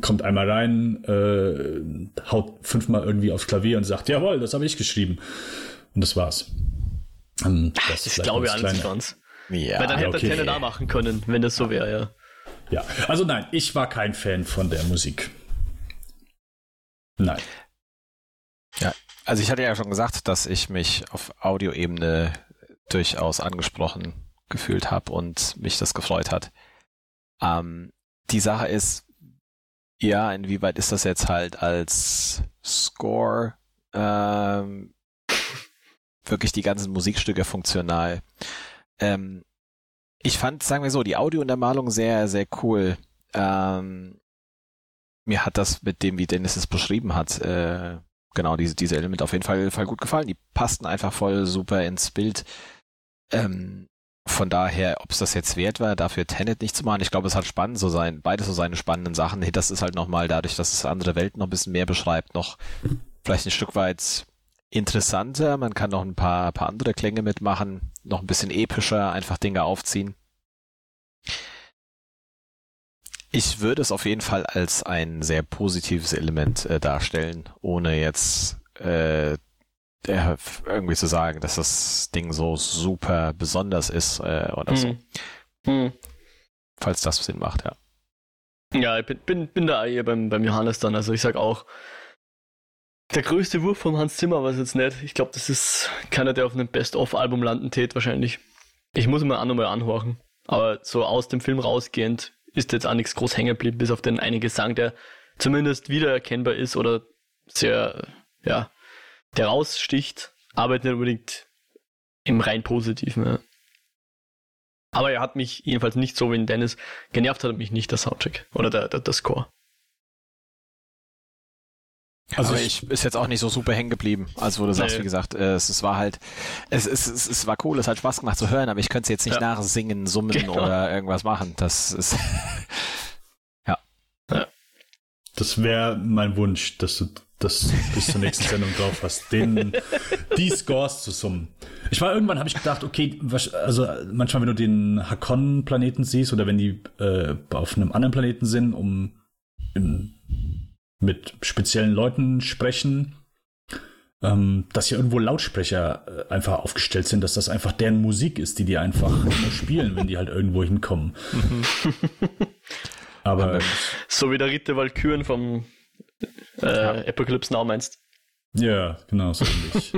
kommt einmal rein, äh, haut fünfmal irgendwie aufs Klavier und sagt, jawohl, das habe ich geschrieben. Und das war's. Und das, das glaube ich alles ganz. Ja, Weil dann hätte okay. er Tenet da machen können, wenn das so wäre, ja. Ja, also nein, ich war kein Fan von der Musik. Nein. Ja, also ich hatte ja schon gesagt, dass ich mich auf Audioebene durchaus angesprochen gefühlt habe und mich das gefreut hat. Ähm, die Sache ist, ja, inwieweit ist das jetzt halt als Score ähm, wirklich die ganzen Musikstücke funktional? Ähm, ich fand, sagen wir so, die Audiountermalung sehr, sehr cool. Ähm, mir hat das mit dem, wie Dennis es beschrieben hat, äh, genau, diese, diese Elemente auf jeden Fall, Fall gut gefallen. Die passten einfach voll super ins Bild. Ähm, von daher, ob es das jetzt wert war, dafür Tenet nicht zu machen, ich glaube, es hat spannend so sein, beides so seine spannenden Sachen. Das ist halt nochmal dadurch, dass es andere Welten noch ein bisschen mehr beschreibt, noch vielleicht ein Stück weit interessanter. Man kann noch ein paar, paar andere Klänge mitmachen, noch ein bisschen epischer, einfach Dinge aufziehen. Ich würde es auf jeden Fall als ein sehr positives Element äh, darstellen, ohne jetzt äh, irgendwie zu sagen, dass das Ding so super besonders ist äh, oder hm. so. Hm. Falls das Sinn macht, ja. Ja, ich bin, bin, bin da eher beim, beim Johannes dann. Also ich sag auch, der größte Wurf von Hans Zimmer war es jetzt nicht. Ich glaube, das ist keiner, der auf einem Best-of-Album landen tät, wahrscheinlich. Ich muss mir auch nochmal anhorchen. Aber so aus dem Film rausgehend ist jetzt auch nichts groß hängen geblieben, bis auf den einen Gesang, der zumindest wiedererkennbar ist oder sehr, ja, der raussticht, aber nicht unbedingt im rein Positiven. Ja. Aber er hat mich jedenfalls nicht so wie in Dennis genervt, hat mich nicht der Soundtrack oder der, der, der Score. Also ich, ist jetzt auch nicht so super hängen geblieben. Also wo du sagst, nee. wie gesagt, es, es war halt, es, es, es, es war cool, es hat Spaß gemacht zu hören, aber ich könnte es jetzt nicht ja. nachsingen, summen genau. oder irgendwas machen. Das ist ja. ja. Das wäre mein Wunsch, dass du das bis zur nächsten Sendung drauf hast, den, die Scores zu summen. Ich war irgendwann, habe ich gedacht, okay, was, also manchmal, wenn du den Hakon-Planeten siehst oder wenn die äh, auf einem anderen Planeten sind, um in, mit speziellen Leuten sprechen, ähm, dass hier irgendwo Lautsprecher äh, einfach aufgestellt sind, dass das einfach deren Musik ist, die die einfach spielen, wenn die halt irgendwo hinkommen. Aber so wie der Ritter Valkyren vom äh, ja. Apocalypse Now meinst. Ja, genau, so ähnlich.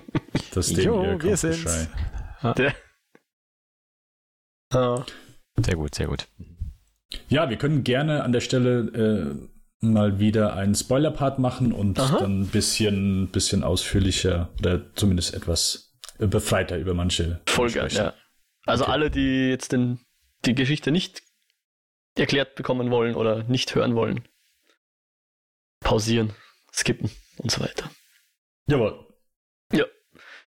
das Ding jo, hier, wir sind's. Der. Ah. Sehr gut, sehr gut. Ja, wir können gerne an der Stelle äh, mal wieder einen Spoiler-Part machen und Aha. dann ein bisschen, bisschen ausführlicher oder zumindest etwas befreiter über manche. Folge, ja. Also okay. alle, die jetzt den, die Geschichte nicht erklärt bekommen wollen oder nicht hören wollen, pausieren, skippen und so weiter. Jawohl. Ja.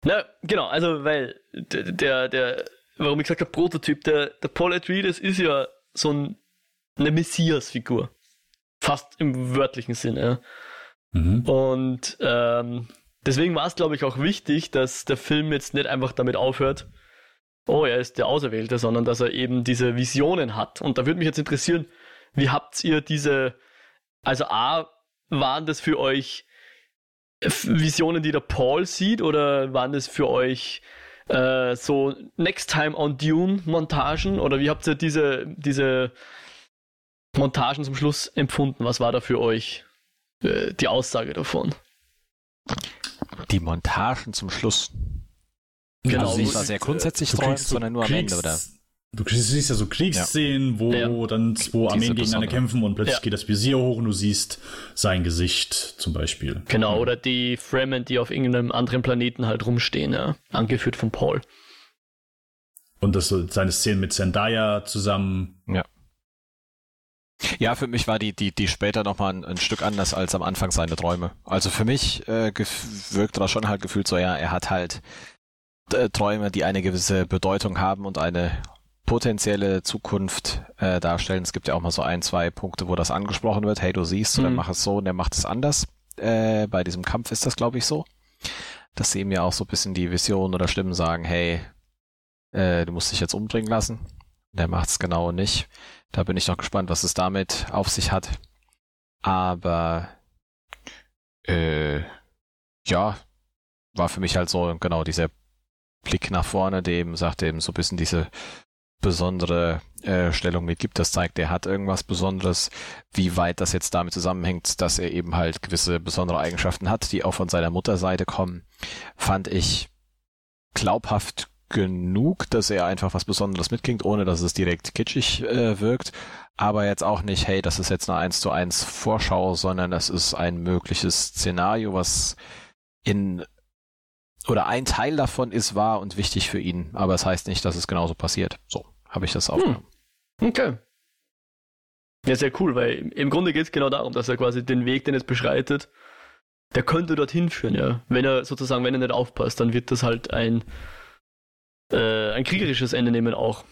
Na, genau, also weil der, der, warum ich gesagt habe, Prototyp, der, der Paul Atreides ist ja so ein, eine Messias-Figur. Fast im wörtlichen Sinne. Mhm. Und ähm, deswegen war es, glaube ich, auch wichtig, dass der Film jetzt nicht einfach damit aufhört, oh, er ist der Auserwählte, sondern dass er eben diese Visionen hat. Und da würde mich jetzt interessieren, wie habt ihr diese, also A, waren das für euch Visionen, die der Paul sieht, oder waren das für euch äh, so Next Time on Dune Montagen? Oder wie habt ihr diese, diese Montagen zum Schluss empfunden? Was war da für euch äh, die Aussage davon? Die Montagen zum Schluss. Genau. Also nicht war sehr grundsätzlich träumen, sondern nur am Ende, oder? Du siehst ja so Kriegsszenen, wo ja. dann zwei Armeen gegeneinander kämpfen und plötzlich ja. geht das Visier hoch und du siehst sein Gesicht zum Beispiel. Genau, oder die Fremen, die auf irgendeinem anderen Planeten halt rumstehen, ja. Angeführt von Paul. Und das so seine Szenen mit Zendaya zusammen. Ja. Ja, für mich war die, die, die später nochmal ein, ein Stück anders als am Anfang seine Träume. Also für mich äh, wirkte das schon halt gefühlt so, ja, er hat halt äh, Träume, die eine gewisse Bedeutung haben und eine potenzielle Zukunft äh, darstellen. Es gibt ja auch mal so ein, zwei Punkte, wo das angesprochen wird. Hey, du siehst, mhm. oder mach es so und der macht es anders. Äh, bei diesem Kampf ist das, glaube ich, so. Dass sie ihm ja auch so ein bisschen die Vision oder Stimmen sagen, hey, äh, du musst dich jetzt umbringen lassen. Der macht es genau nicht. Da bin ich noch gespannt, was es damit auf sich hat. Aber äh, ja, war für mich halt so genau dieser Blick nach vorne, dem sagt eben so ein bisschen diese besondere äh, Stellung mitgibt. Das zeigt, er hat irgendwas Besonderes. Wie weit das jetzt damit zusammenhängt, dass er eben halt gewisse besondere Eigenschaften hat, die auch von seiner Mutterseite kommen, fand ich glaubhaft genug, dass er einfach was Besonderes mitkriegt, ohne dass es direkt kitschig äh, wirkt. Aber jetzt auch nicht, hey, das ist jetzt eine 1 zu 1 Vorschau, sondern das ist ein mögliches Szenario, was in oder ein Teil davon ist wahr und wichtig für ihn, aber es das heißt nicht, dass es genauso passiert. So habe ich das aufgenommen. Hm. Okay. Ja, sehr cool, weil im Grunde geht es genau darum, dass er quasi den Weg, den er jetzt beschreitet, der könnte dorthin führen, ja. Wenn er sozusagen, wenn er nicht aufpasst, dann wird das halt ein, äh, ein kriegerisches Ende nehmen auch.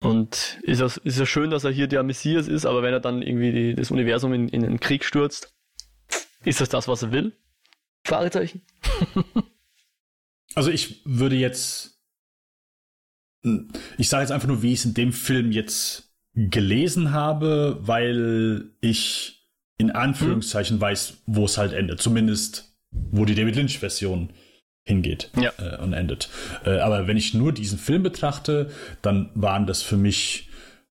Und ist ja ist ja schön, dass er hier der Messias ist, aber wenn er dann irgendwie die, das Universum in, in den Krieg stürzt, ist das das, was er will? Fragezeichen. also ich würde jetzt ich sage jetzt einfach nur, wie ich es in dem Film jetzt gelesen habe, weil ich in Anführungszeichen hm. weiß, wo es halt endet. Zumindest, wo die David Lynch-Version hingeht ja. äh, und endet. Äh, aber wenn ich nur diesen Film betrachte, dann waren das für mich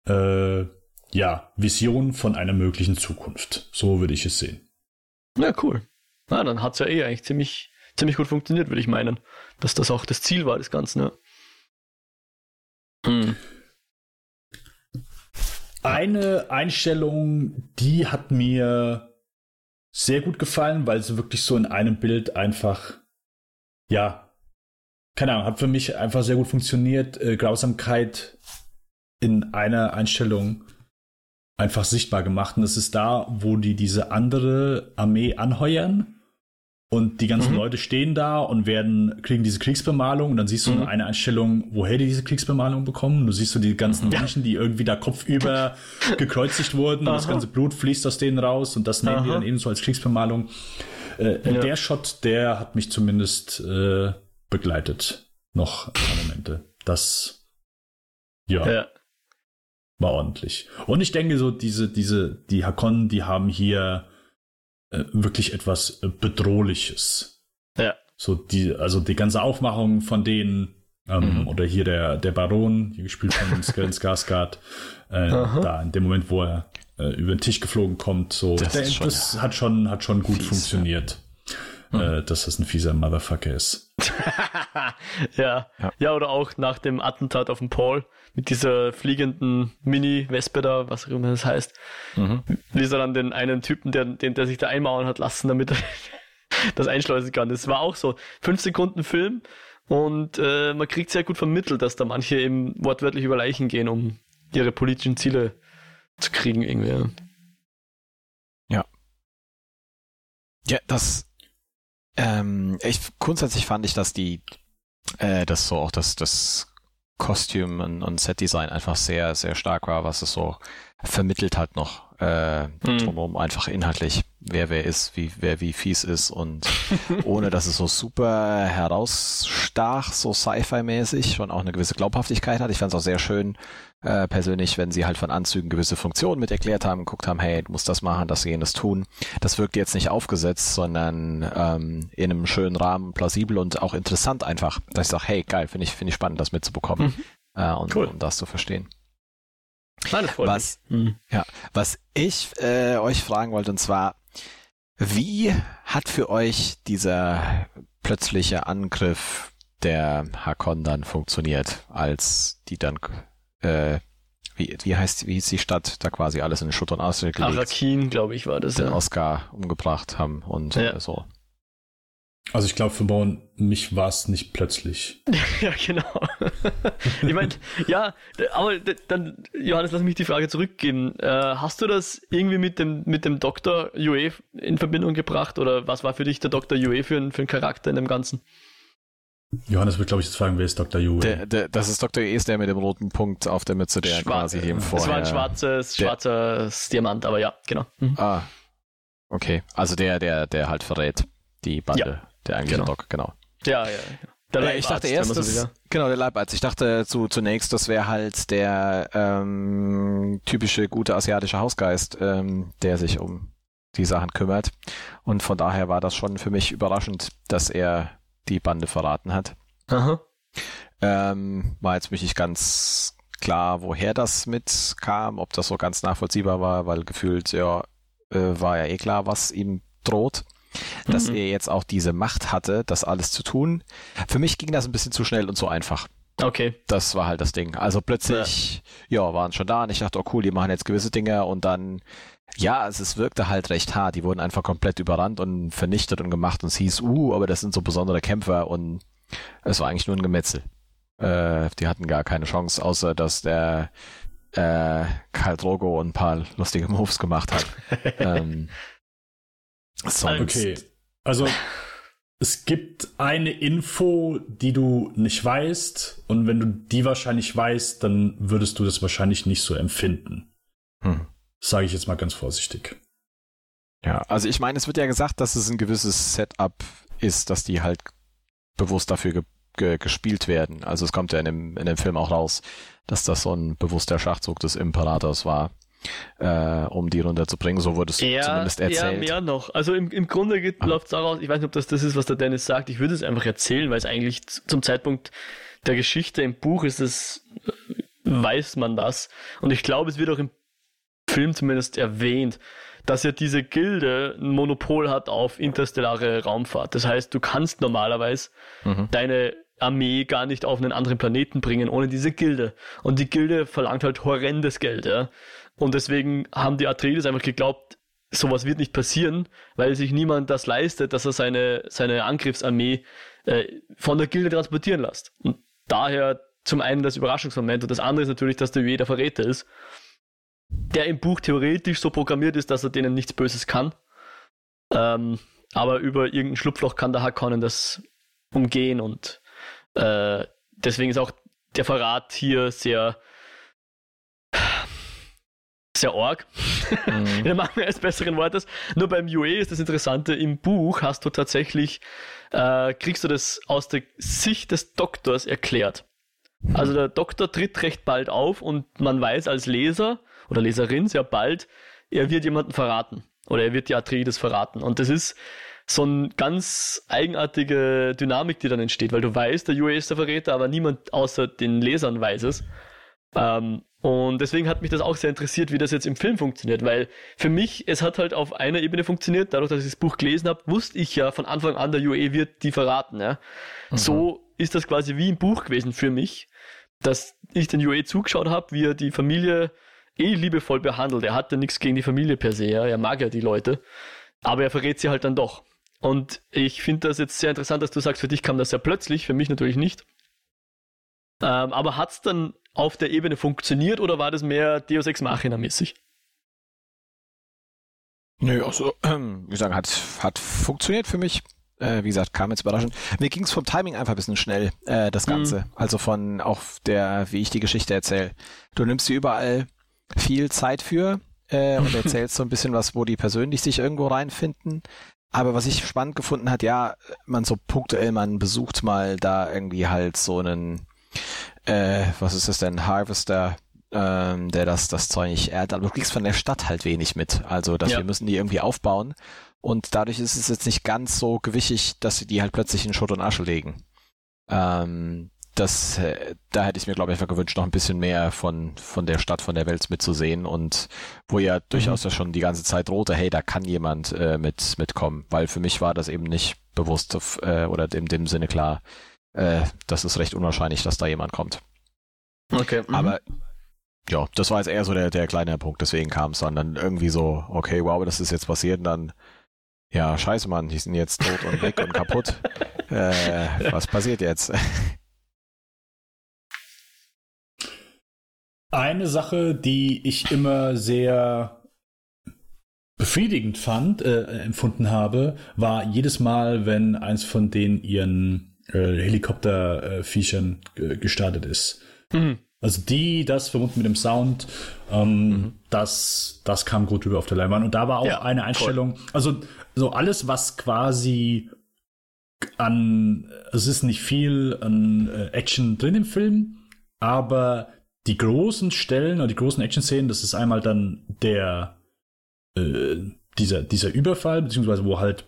äh, ja, Vision von einer möglichen Zukunft. So würde ich es sehen. Ja, cool. Na, dann hat es ja eh eigentlich ziemlich, ziemlich gut funktioniert, würde ich meinen. Dass das auch das Ziel war des Ganzen, ja. Hm. Eine Einstellung, die hat mir sehr gut gefallen, weil sie wirklich so in einem Bild einfach, ja, keine Ahnung, hat für mich einfach sehr gut funktioniert. Äh, Grausamkeit in einer Einstellung einfach sichtbar gemacht. Und das ist da, wo die diese andere Armee anheuern und die ganzen mhm. Leute stehen da und werden, kriegen diese Kriegsbemalung und dann siehst du mhm. eine Einstellung, woher die diese Kriegsbemalung bekommen. Du siehst so die ganzen ja. Menschen, die irgendwie da kopfüber gekreuzigt wurden und das ganze Blut fließt aus denen raus und das nehmen Aha. die dann eben so als Kriegsbemalung. Äh, ja. Der Shot, der hat mich zumindest äh, begleitet. Noch ein Momente. Das, ja, ja, war ordentlich. Und ich denke so, diese, diese, die Hakon, die haben hier äh, wirklich etwas äh, Bedrohliches. Ja. So die, also die ganze Aufmachung von denen, ähm, mhm. oder hier der, der Baron, hier gespielt von Skellen Skarsgård, äh, da in dem Moment, wo er äh, über den Tisch geflogen kommt, so, das, der, schon, das ja. hat schon, hat schon gut fies, funktioniert. Ja. Äh, dass das ein fieser Motherfucker ist. ja. ja. Ja, oder auch nach dem Attentat auf den Paul, mit dieser fliegenden Mini-Wespe da, was auch immer das heißt, mhm. ließ er dann den einen Typen, der, den, der sich da einmauern hat lassen, damit er das einschleusen kann. Das war auch so. Fünf Sekunden Film und äh, man kriegt sehr gut vermittelt, dass da manche eben wortwörtlich über Leichen gehen, um ihre politischen Ziele zu kriegen irgendwie. Ja. Ja, das ähm, ich grundsätzlich fand ich, dass die äh, das so auch das das Kostüm und, und Set-Design einfach sehr, sehr stark war, was es so vermittelt hat noch äh, mhm. drumherum einfach inhaltlich, wer wer ist, wie wer wie fies ist und ohne dass es so super herausstach, so Sci-Fi-mäßig schon auch eine gewisse Glaubhaftigkeit hat. Ich fand es auch sehr schön äh, persönlich, wenn sie halt von Anzügen gewisse Funktionen mit erklärt haben, geguckt haben, hey, du musst das machen, das jenes tun. Das wirkt jetzt nicht aufgesetzt, sondern ähm, in einem schönen Rahmen, plausibel und auch interessant einfach, dass ich sage, hey, geil, finde ich finde ich spannend, das mitzubekommen mhm. äh, und, cool. und das zu verstehen. Was, mhm. ja, was ich äh, euch fragen wollte, und zwar, wie hat für euch dieser plötzliche Angriff der Hakon dann funktioniert, als die dann, äh, wie, wie heißt, wie hieß die Stadt, da quasi alles in Schutt und Asche gelegt? Arakin, glaube ich, war das. Den ja. Oscar umgebracht haben und ja. so. Also ich glaube, für Bone, mich war es nicht plötzlich. ja, genau. ich meine, ja, aber dann, Johannes, lass mich die Frage zurückgeben. Äh, hast du das irgendwie mit dem, mit dem Dr. Yue in Verbindung gebracht oder was war für dich der Dr. Yue für, ein, für ein Charakter in dem Ganzen? Johannes wird, glaube ich, jetzt fragen, wer ist Dr. Yue? Der, der, das ist Dr. Yue, ist der mit dem roten Punkt auf der Mütze, der Schwarz, quasi eben vorher... Es war ein schwarzes, schwarzes Diamant, aber ja, genau. Mhm. Ah, okay. Also der, der, der halt verrät die Bande. Ja. Der eigentliche genau. Doc, genau. Ja, ja, ja. Der ja, ich dachte erst, das, genau, der Leibarzt. Ich dachte zu, zunächst, das wäre halt der ähm, typische gute asiatische Hausgeist, ähm, der sich um die Sachen kümmert. Und von daher war das schon für mich überraschend, dass er die Bande verraten hat. Aha. Ähm, war jetzt mich nicht ganz klar, woher das mitkam, ob das so ganz nachvollziehbar war, weil gefühlt ja äh, war ja eh klar, was ihm droht dass mhm. er jetzt auch diese Macht hatte, das alles zu tun. Für mich ging das ein bisschen zu schnell und zu einfach. Okay. Das war halt das Ding. Also plötzlich, ja, ja waren schon da und ich dachte, oh cool, die machen jetzt gewisse Dinge und dann, ja, also es wirkte halt recht hart. Die wurden einfach komplett überrannt und vernichtet und gemacht und es hieß, uh, aber das sind so besondere Kämpfer und es war eigentlich nur ein Gemetzel. Äh, die hatten gar keine Chance, außer dass der äh, Karl Drogo ein paar lustige Moves gemacht hat. ähm, Sonst. Okay. Also es gibt eine Info, die du nicht weißt, und wenn du die wahrscheinlich weißt, dann würdest du das wahrscheinlich nicht so empfinden. Hm. Sage ich jetzt mal ganz vorsichtig. Ja, also ich meine, es wird ja gesagt, dass es ein gewisses Setup ist, dass die halt bewusst dafür ge ge gespielt werden. Also es kommt ja in dem, in dem Film auch raus, dass das so ein bewusster Schachzug des Imperators war äh, um die runterzubringen. So wurde es ja, zumindest erzählt. Ja, mehr noch. Also im, im Grunde ah. läuft es daraus, ich weiß nicht, ob das das ist, was der Dennis sagt, ich würde es einfach erzählen, weil es eigentlich zum Zeitpunkt der Geschichte im Buch ist es, weiß man das. Und ich glaube, es wird auch im Film zumindest erwähnt, dass ja diese Gilde ein Monopol hat auf interstellare Raumfahrt. Das heißt, du kannst normalerweise mhm. deine Armee gar nicht auf einen anderen Planeten bringen ohne diese Gilde. Und die Gilde verlangt halt horrendes Geld, ja. Und deswegen haben die Atreides einfach geglaubt, sowas wird nicht passieren, weil sich niemand das leistet, dass er seine, seine Angriffsarmee äh, von der Gilde transportieren lässt. Und daher zum einen das Überraschungsmoment und das andere ist natürlich, dass der jeder Verräter ist, der im Buch theoretisch so programmiert ist, dass er denen nichts Böses kann. Ähm, aber über irgendein Schlupfloch kann der Harkonnen das umgehen und äh, deswegen ist auch der Verrat hier sehr sehr arg. Mhm. In Mangel eines besseren Wortes. Nur beim UE ist das Interessante, im Buch hast du tatsächlich, äh, kriegst du das aus der Sicht des Doktors erklärt. Also der Doktor tritt recht bald auf und man weiß als Leser oder Leserin sehr bald, er wird jemanden verraten. Oder er wird die Atreides verraten. Und das ist so eine ganz eigenartige Dynamik, die dann entsteht, weil du weißt, der UE ist der Verräter, aber niemand außer den Lesern weiß es. Ähm, und deswegen hat mich das auch sehr interessiert, wie das jetzt im Film funktioniert, weil für mich, es hat halt auf einer Ebene funktioniert, dadurch, dass ich das Buch gelesen habe, wusste ich ja von Anfang an, der UE wird die verraten. Ja? Mhm. So ist das quasi wie im Buch gewesen für mich, dass ich den UE zugeschaut habe, wie er die Familie eh liebevoll behandelt. Er hatte nichts gegen die Familie per se, ja? er mag ja die Leute, aber er verrät sie halt dann doch. Und ich finde das jetzt sehr interessant, dass du sagst, für dich kam das sehr plötzlich, für mich natürlich nicht. Ähm, aber hat es dann auf der Ebene funktioniert oder war das mehr Deus Ex Machina mäßig? Nö, also, wie gesagt, hat, hat funktioniert für mich. Äh, wie gesagt, kam jetzt überraschend. Mir ging es vom Timing einfach ein bisschen schnell, äh, das mhm. Ganze. Mhm. Also von auch der, wie ich die Geschichte erzähle. Du nimmst dir überall viel Zeit für äh, und erzählst so ein bisschen was, wo die persönlich sich irgendwo reinfinden. Aber was ich spannend gefunden hat, ja, man so punktuell, man besucht mal da irgendwie halt so einen äh, was ist das denn, Harvester, ähm, der das, das Zeug nicht erdet, aber du kriegst von der Stadt halt wenig mit. Also, dass ja. wir müssen die irgendwie aufbauen. Und dadurch ist es jetzt nicht ganz so gewichtig, dass sie die halt plötzlich in Schutt und Asche legen. Ähm, das, äh, da hätte ich mir, glaube ich, einfach gewünscht, noch ein bisschen mehr von, von der Stadt, von der Welt mitzusehen und wo ja durchaus mhm. ja schon die ganze Zeit drohte, hey, da kann jemand äh, mit, mitkommen, weil für mich war das eben nicht bewusst äh, oder in dem Sinne klar, äh, das ist recht unwahrscheinlich, dass da jemand kommt. Okay. Mhm. Aber ja, das war jetzt eher so der, der kleine Punkt, deswegen kam es dann, dann irgendwie so, okay, wow, das ist jetzt passiert und dann, ja, scheiße, Mann, die sind jetzt tot und weg und kaputt. Äh, was passiert jetzt? Eine Sache, die ich immer sehr befriedigend fand, äh, empfunden habe, war jedes Mal, wenn eins von denen ihren äh, Helikopterviechern äh, gestartet ist. Mhm. Also die, das verbunden mit dem Sound, ähm, mhm. das, das kam gut rüber auf der Leinwand. Und da war auch ja, eine Einstellung, voll. also so alles, was quasi an, es ist nicht viel an äh, Action drin im Film, aber die großen Stellen oder die großen Action-Szenen, das ist einmal dann der, äh, dieser, dieser Überfall, beziehungsweise wo halt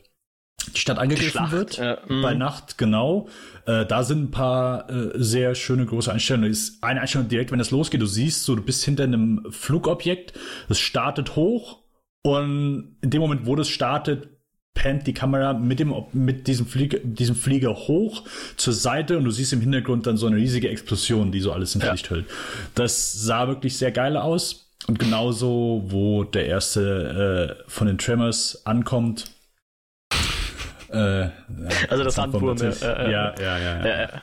die Stadt angegriffen wird. Ja. Bei. Nacht, genau. Äh, da sind ein paar äh, sehr schöne große Einstellungen. Ist eine Einstellung direkt, wenn das losgeht, du siehst so, du bist hinter einem Flugobjekt, das startet hoch und in dem Moment, wo das startet, pennt die Kamera mit dem mit diesem Flieger, diesem Flieger hoch zur Seite und du siehst im Hintergrund dann so eine riesige Explosion, die so alles in ja. Licht hüllt. Das sah wirklich sehr geil aus. Und genauso, wo der erste äh, von den Tremors ankommt, äh, also das Handwurm. Äh, äh, ja, ja, ja, ja. ja.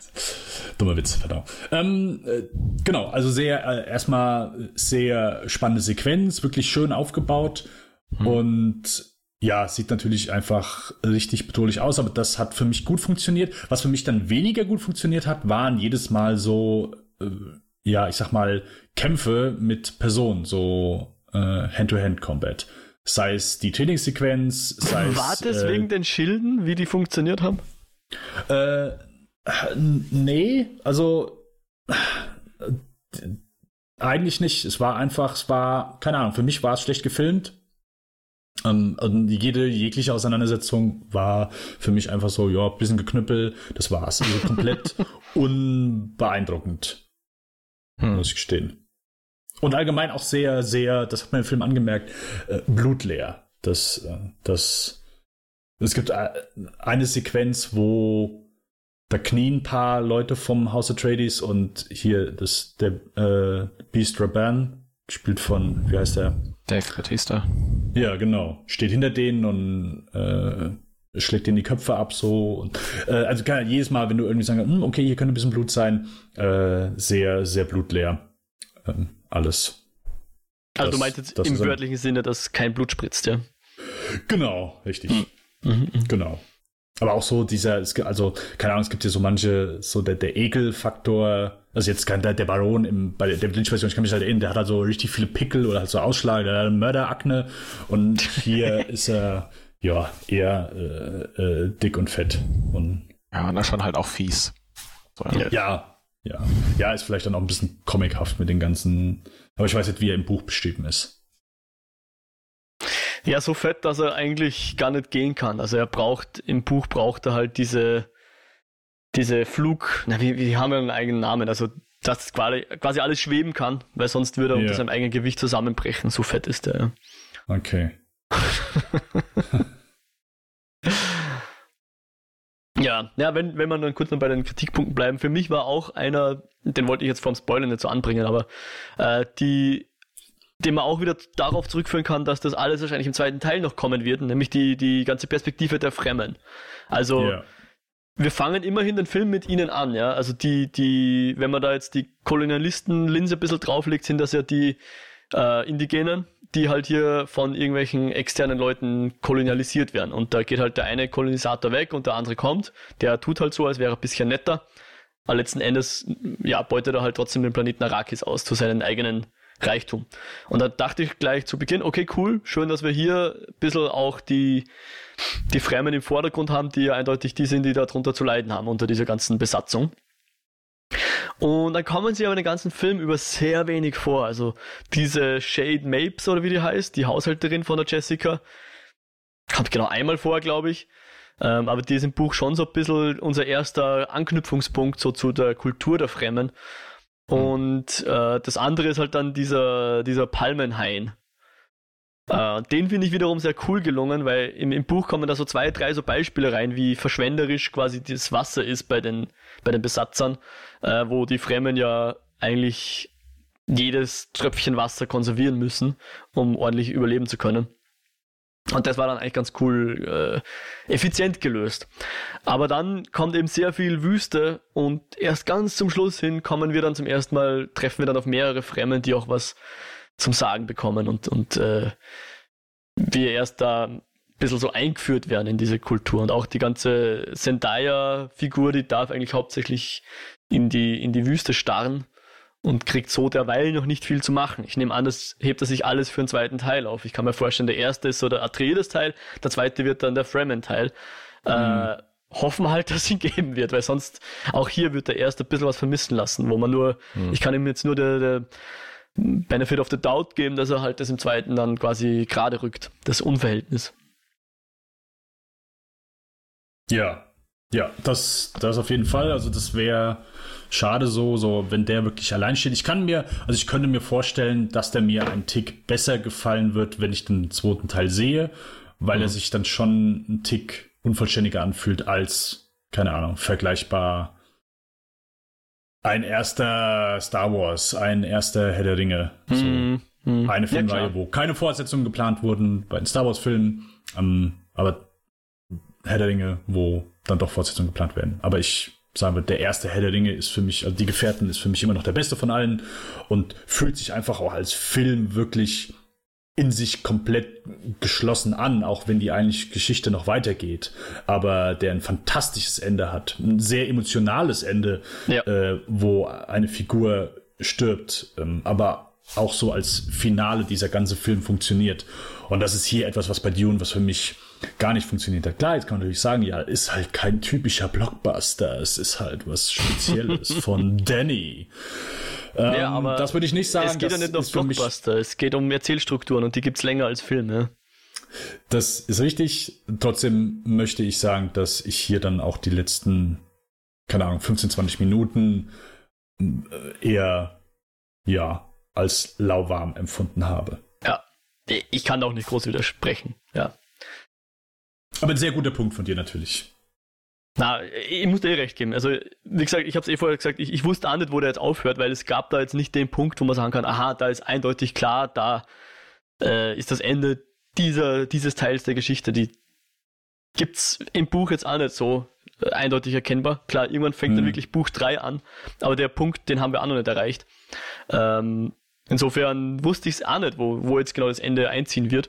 Dummer Witz, verdammt. Ähm, äh, genau, also sehr, äh, erstmal sehr spannende Sequenz, wirklich schön aufgebaut hm. und ja, sieht natürlich einfach richtig bedrohlich aus, aber das hat für mich gut funktioniert. Was für mich dann weniger gut funktioniert hat, waren jedes Mal so, äh, ja, ich sag mal, Kämpfe mit Personen, so Hand-to-Hand-Combat. Sei es die Trainingssequenz, sei es. War das äh, wegen den Schilden, wie die funktioniert haben? Äh, nee, also äh, eigentlich nicht. Es war einfach, es war, keine Ahnung, für mich war es schlecht gefilmt. Ähm, und jede jegliche Auseinandersetzung war für mich einfach so, ja, bisschen geknüppel, das war's. Also komplett unbeeindruckend, hm. muss ich gestehen. und allgemein auch sehr, sehr, das hat man im Film angemerkt, äh, blutleer. Das, äh, das, es gibt äh, eine Sequenz, wo da knien ein paar Leute vom House Atreides und hier das, der äh, Beast Raban, gespielt von, wie heißt der? Dave Batista. Ja, genau. Steht hinter denen und äh, schlägt denen die Köpfe ab so. Und, äh, also kann, jedes Mal, wenn du irgendwie sagst, hm, okay, hier könnte ein bisschen Blut sein, äh, sehr, sehr blutleer. Ähm, alles. Also das, du meinst jetzt im wörtlichen Sinne, dass kein Blut spritzt, ja? Genau, richtig. Mhm. Mhm. Genau. Aber auch so dieser, also, keine Ahnung, es gibt hier so manche, so der, der Ekelfaktor, also jetzt kann der, der Baron im, bei der Lynch-Version, ich kann mich halt erinnern, der hat halt so richtig viele Pickel oder halt so Ausschlag, der hat Mörderakne und hier ist er, ja, eher äh, äh, dick und fett. Und, ja, und das schon halt auch fies. So, ja. ja, ja. Ja, ist vielleicht dann auch ein bisschen comichaft mit den ganzen, aber ich weiß nicht, wie er im Buch beschrieben ist. Ja, so fett, dass er eigentlich gar nicht gehen kann. Also er braucht, im Buch braucht er halt diese, diese Flug, na, wie, wie haben wir einen eigenen Namen? Also, dass quasi, quasi alles schweben kann, weil sonst würde er yeah. unter seinem eigenen Gewicht zusammenbrechen. So fett ist er. Ja. Okay. ja, ja, wenn, wenn man dann kurz noch bei den Kritikpunkten bleiben, für mich war auch einer, den wollte ich jetzt vom Spoiler nicht so anbringen, aber äh, die den man auch wieder darauf zurückführen kann, dass das alles wahrscheinlich im zweiten Teil noch kommen wird, nämlich die, die ganze Perspektive der Fremden. Also yeah. wir fangen immerhin den Film mit ihnen an, ja. Also die, die, wenn man da jetzt die Kolonialisten-Linse ein bisschen drauflegt, sind das ja die äh, Indigenen, die halt hier von irgendwelchen externen Leuten kolonialisiert werden. Und da geht halt der eine Kolonisator weg und der andere kommt. Der tut halt so, als wäre er ein bisschen netter. Aber letzten Endes, ja, beutet er halt trotzdem den Planeten Arrakis aus zu seinen eigenen Reichtum. Und da dachte ich gleich zu Beginn, okay, cool, schön, dass wir hier ein bisschen auch die, die Fremden im Vordergrund haben, die ja eindeutig die sind, die darunter zu leiden haben unter dieser ganzen Besatzung. Und dann kommen sie aber den ganzen Film über sehr wenig vor. Also diese Shade Mapes oder wie die heißt, die Haushälterin von der Jessica, kommt genau einmal vor, glaube ich. Ähm, aber die ist im Buch schon so ein bisschen unser erster Anknüpfungspunkt so zu der Kultur der Fremden. Hm. Und äh, das andere ist halt dann dieser, dieser Palmenhain. Äh, den finde ich wiederum sehr cool gelungen, weil im, im Buch kommen da so zwei, drei so Beispiele rein, wie verschwenderisch quasi das Wasser ist bei den, bei den Besatzern, äh, wo die Fremden ja eigentlich jedes Tröpfchen Wasser konservieren müssen, um ordentlich überleben zu können. Und das war dann eigentlich ganz cool äh, effizient gelöst. Aber dann kommt eben sehr viel Wüste und erst ganz zum Schluss hin kommen wir dann zum ersten Mal, treffen wir dann auf mehrere Fremden, die auch was zum Sagen bekommen und, und äh, wir erst da ein bisschen so eingeführt werden in diese Kultur. Und auch die ganze Zendaya-Figur, die darf eigentlich hauptsächlich in die, in die Wüste starren und kriegt so derweil noch nicht viel zu machen. Ich nehme an, das hebt er sich alles für einen zweiten Teil auf. Ich kann mir vorstellen, der erste ist so der Atreides-Teil, der zweite wird dann der Fremen-Teil. Äh, mhm. Äh, hoffen halt, dass ihn geben wird, weil sonst auch hier wird der erste ein bisschen was vermissen lassen, wo man nur, mhm. ich kann ihm jetzt nur der, der Benefit of the Doubt geben, dass er halt das im zweiten dann quasi gerade rückt, das Unverhältnis. Ja, ja, das, das auf jeden Fall. Also das wäre schade so, so wenn der wirklich allein steht. Ich kann mir, also ich könnte mir vorstellen, dass der mir ein Tick besser gefallen wird, wenn ich den zweiten Teil sehe, weil mhm. er sich dann schon ein Tick unvollständiger anfühlt als, keine Ahnung, vergleichbar ein erster Star Wars, ein erster Herr der Ringe. So mhm. mhm. Eine Filmreihe, ja, wo keine Fortsetzungen geplant wurden bei den Star Wars Filmen, ähm, aber Herr der Ringe, wo dann doch Fortsetzungen geplant werden. Aber ich sagen würde, der erste Herr der Ringe ist für mich, also die Gefährten ist für mich immer noch der beste von allen und fühlt sich einfach auch als Film wirklich in sich komplett geschlossen an, auch wenn die eigentlich Geschichte noch weitergeht, aber der ein fantastisches Ende hat, ein sehr emotionales Ende, ja. äh, wo eine Figur stirbt, ähm, aber auch so als Finale dieser ganze Film funktioniert. Und das ist hier etwas, was bei Dune, was für mich gar nicht funktioniert hat. Klar, jetzt kann man natürlich sagen, ja, ist halt kein typischer Blockbuster, es ist halt was Spezielles von Danny. Ähm, ja, aber das würde ich nicht sagen. Es geht ja nicht um Blockbuster, es geht um Erzählstrukturen und die gibt es länger als Filme. Das ist richtig. Trotzdem möchte ich sagen, dass ich hier dann auch die letzten, keine Ahnung, 15, 20 Minuten äh, eher, ja, als lauwarm empfunden habe. Ja, ich kann auch nicht groß widersprechen, ja. Aber ein sehr guter Punkt von dir natürlich. Na, ich muss dir eh recht geben. Also, wie gesagt, ich habe es eh vorher gesagt, ich, ich wusste auch nicht, wo der jetzt aufhört, weil es gab da jetzt nicht den Punkt, wo man sagen kann, aha, da ist eindeutig klar, da äh, ist das Ende dieser, dieses Teils der Geschichte. Die gibt's im Buch jetzt auch nicht so äh, eindeutig erkennbar. Klar, irgendwann fängt mhm. dann wirklich Buch 3 an, aber der Punkt, den haben wir auch noch nicht erreicht. Ähm, insofern wusste ich es auch nicht, wo, wo jetzt genau das Ende einziehen wird.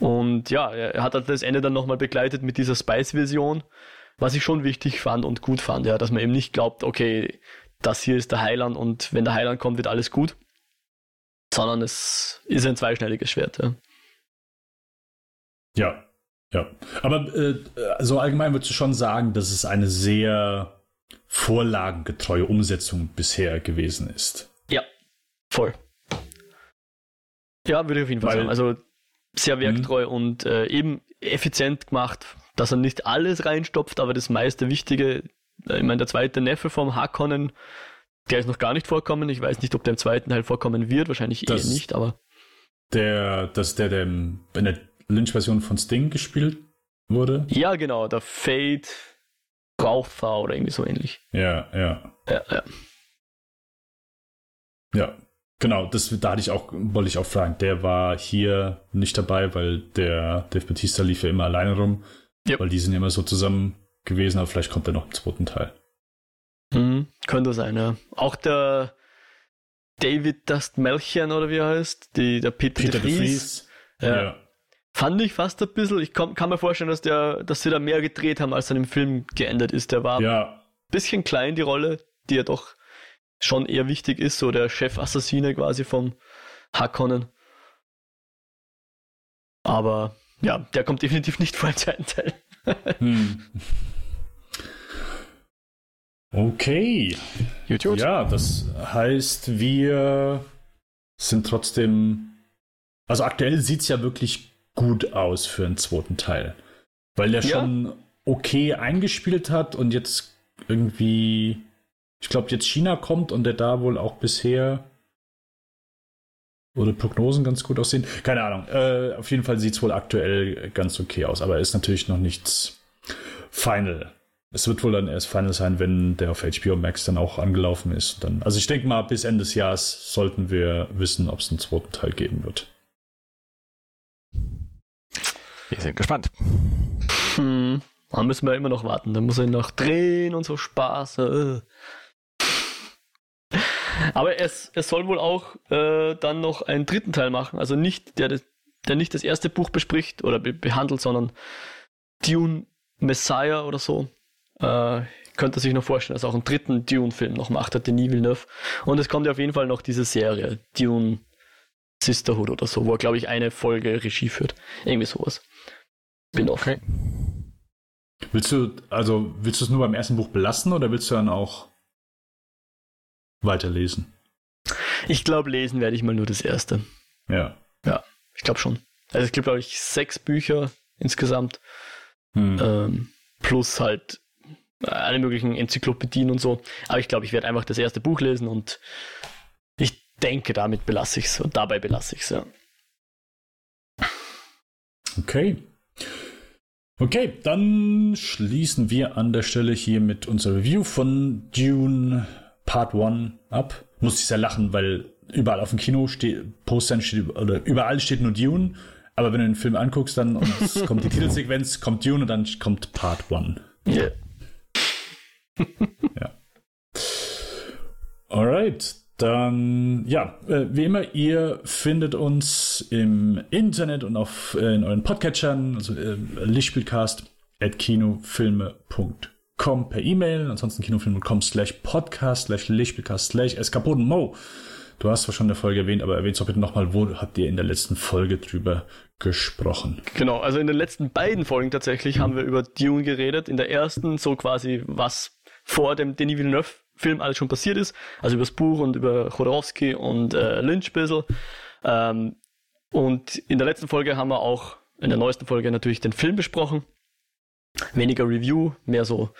Und ja, er hat halt das Ende dann nochmal begleitet mit dieser Spice-Version was ich schon wichtig fand und gut fand, ja, dass man eben nicht glaubt, okay, das hier ist der Heiland und wenn der Heiland kommt, wird alles gut, sondern es ist ein zweischneidiges Schwert. Ja, ja. ja. Aber äh, so allgemein würdest du schon sagen, dass es eine sehr vorlagengetreue Umsetzung bisher gewesen ist. Ja, voll. Ja, würde ich auf jeden Fall Weil, sagen. Also sehr werktreu mhm. und äh, eben effizient gemacht dass er nicht alles reinstopft, aber das meiste Wichtige, äh, ich meine, der zweite Neffe vom Harkonnen, der ist noch gar nicht vorkommen. Ich weiß nicht, ob der im zweiten Teil vorkommen wird, wahrscheinlich das, eh nicht, aber. Der, dass der, der in der Lynch-Version von Sting gespielt wurde? Ja, genau, der Fade Rauchfahr oder irgendwie so ähnlich. Ja, ja. Ja, ja. Ja, genau, das da hatte ich auch, wollte ich auch fragen. Der war hier nicht dabei, weil der Dave Batista lief ja immer alleine rum. Yep. Weil die sind ja immer so zusammen gewesen, aber vielleicht kommt er noch im zweiten Teil. Mhm, könnte sein, ja. Auch der David Dust Melchian oder wie er heißt, die, der Peter, Peter de Vries. Ja. ja. Fand ich fast ein bisschen, ich kann, kann mir vorstellen, dass, der, dass sie da mehr gedreht haben, als dann im Film geendet ist. Der war ja. ein bisschen klein, die Rolle, die ja doch schon eher wichtig ist, so der Chef-Assassine quasi vom Harkonnen. Aber ja, der kommt definitiv nicht vor im zweiten Teil. hm. Okay. YouTube. Ja, das heißt, wir sind trotzdem. Also aktuell sieht es ja wirklich gut aus für einen zweiten Teil. Weil der ja. schon okay eingespielt hat und jetzt irgendwie. Ich glaube, jetzt China kommt und der da wohl auch bisher oder Prognosen ganz gut aussehen. Keine Ahnung. Äh, auf jeden Fall sieht es wohl aktuell ganz okay aus, aber ist natürlich noch nichts final. Es wird wohl dann erst final sein, wenn der auf HBO Max dann auch angelaufen ist. Dann, also ich denke mal, bis Ende des Jahres sollten wir wissen, ob es einen zweiten Teil geben wird. Wir sind gespannt. Hm, da müssen wir immer noch warten. Da muss er noch drehen und so Spaß. Äh. Aber es, es soll wohl auch äh, dann noch einen dritten Teil machen, also nicht der, der nicht das erste Buch bespricht oder be behandelt, sondern Dune Messiah oder so. Äh, könnte sich noch vorstellen, dass er auch einen dritten Dune-Film noch macht, hat Denis Villeneuve. Und es kommt ja auf jeden Fall noch diese Serie, Dune Sisterhood oder so, wo er, glaube ich, eine Folge Regie führt. Irgendwie sowas. Bin off. Okay. Willst du, also, willst du es nur beim ersten Buch belassen oder willst du dann auch weiterlesen? Ich glaube, lesen werde ich mal nur das erste. Ja. Ja, ich glaube schon. Also es gibt, glaube ich, sechs Bücher insgesamt. Hm. Ähm, plus halt alle möglichen Enzyklopädien und so. Aber ich glaube, ich werde einfach das erste Buch lesen und ich denke, damit belasse ich es und dabei belasse ich es, ja. Okay. Okay, dann schließen wir an der Stelle hier mit unserer Review von Dune Part 1 ab. Muss ich sehr lachen, weil überall auf dem Kino steht, Postern steht, oder überall steht nur Dune. Aber wenn du den Film anguckst, dann kommt die Titelsequenz, kommt Dune und dann kommt Part 1. Yeah. ja. Alright. Dann, ja, äh, wie immer, ihr findet uns im Internet und auf, äh, in euren Podcatchern, also äh, Lichtspielcast at kinofilme.com com per E-Mail, ansonsten kinofilm.com slash podcast slash Lichtspielcast slash eskapodenmo. Du hast zwar schon in der Folge erwähnt, aber erwähnt doch bitte nochmal, wo habt ihr in der letzten Folge drüber gesprochen? Genau, also in den letzten beiden Folgen tatsächlich haben wir über Dune geredet. In der ersten so quasi, was vor dem Denis Villeneuve Film alles schon passiert ist, also über das Buch und über Chodorowski und äh, Lynch ein bisschen. Ähm, und in der letzten Folge haben wir auch, in der neuesten Folge natürlich den Film besprochen weniger Review, mehr so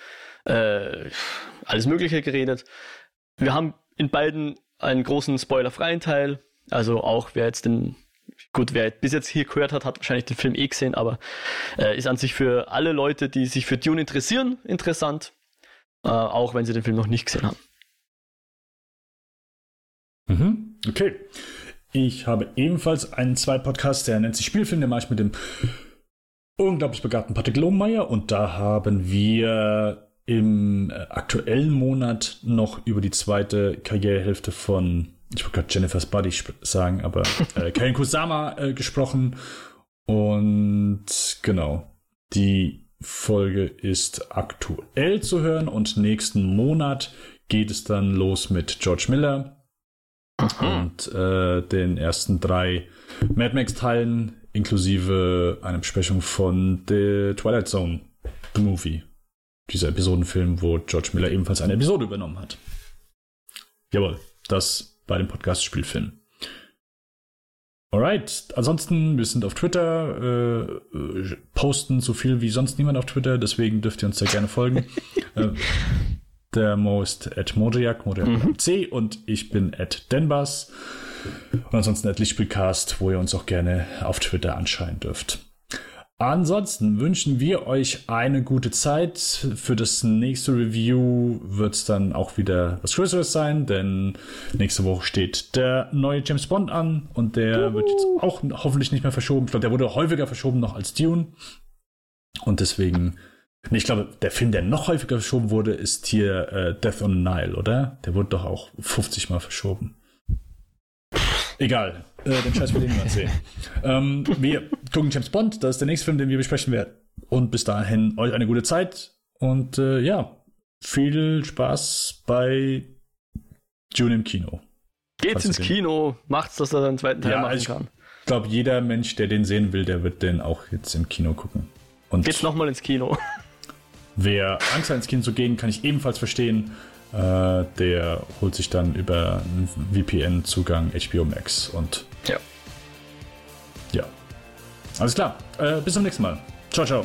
äh, alles Mögliche geredet. Wir haben in beiden einen großen spoilerfreien Teil. Also auch wer jetzt den, gut, wer bis jetzt hier gehört hat, hat wahrscheinlich den Film eh gesehen, aber äh, ist an sich für alle Leute, die sich für Dune interessieren, interessant. Äh, auch wenn sie den Film noch nicht gesehen haben. Mhm, okay. Ich habe ebenfalls einen zweiten Podcast, der nennt sich Spielfilm, der mache ich mit dem unglaublich begabten Patrick Lohmeier. Und da haben wir im äh, aktuellen Monat noch über die zweite Karrierehälfte von, ich wollte gerade Jennifer's Buddy sagen, aber äh, Karen Kusama äh, gesprochen. Und genau, die Folge ist aktuell zu hören. Und nächsten Monat geht es dann los mit George Miller und äh, den ersten drei Mad Max-Teilen inklusive einer Besprechung von The Twilight Zone, The Movie. Dieser Episodenfilm, wo George Miller ebenfalls eine Episode übernommen hat. Jawohl, das bei dem Podcast Spielfilm. Alright, ansonsten, wir sind auf Twitter, äh, posten so viel wie sonst niemand auf Twitter, deswegen dürft ihr uns sehr gerne folgen. äh, der Mo ist at Modriak, Modriak mhm. C und ich bin at Denbas. Und ansonsten at Lichtspielcast, wo ihr uns auch gerne auf Twitter anschreien dürft. Ansonsten wünschen wir euch eine gute Zeit. Für das nächste Review wird es dann auch wieder was Größeres sein, denn nächste Woche steht der neue James Bond an und der Uhu. wird jetzt auch hoffentlich nicht mehr verschoben. Ich glaube, der wurde häufiger verschoben noch als Dune. Und deswegen ich glaube, der Film, der noch häufiger verschoben wurde, ist hier äh, Death on the Nile, oder? Der wurde doch auch 50 Mal verschoben. Egal, äh, den Scheiß will niemand sehen. ähm, wir gucken James Bond, das ist der nächste Film, den wir besprechen werden. Und bis dahin euch eine gute Zeit und äh, ja, viel Spaß bei June im Kino. Geht's ins Kino, macht's, dass er einen zweiten Teil ja, machen ich kann. Ich glaube, jeder Mensch, der den sehen will, der wird den auch jetzt im Kino gucken. Und Geht's nochmal ins Kino. Wer Angst hat, ins Kino zu gehen, kann ich ebenfalls verstehen. Äh, der holt sich dann über VPN-Zugang HBO Max und ja. Ja. Alles klar. Äh, bis zum nächsten Mal. Ciao, ciao.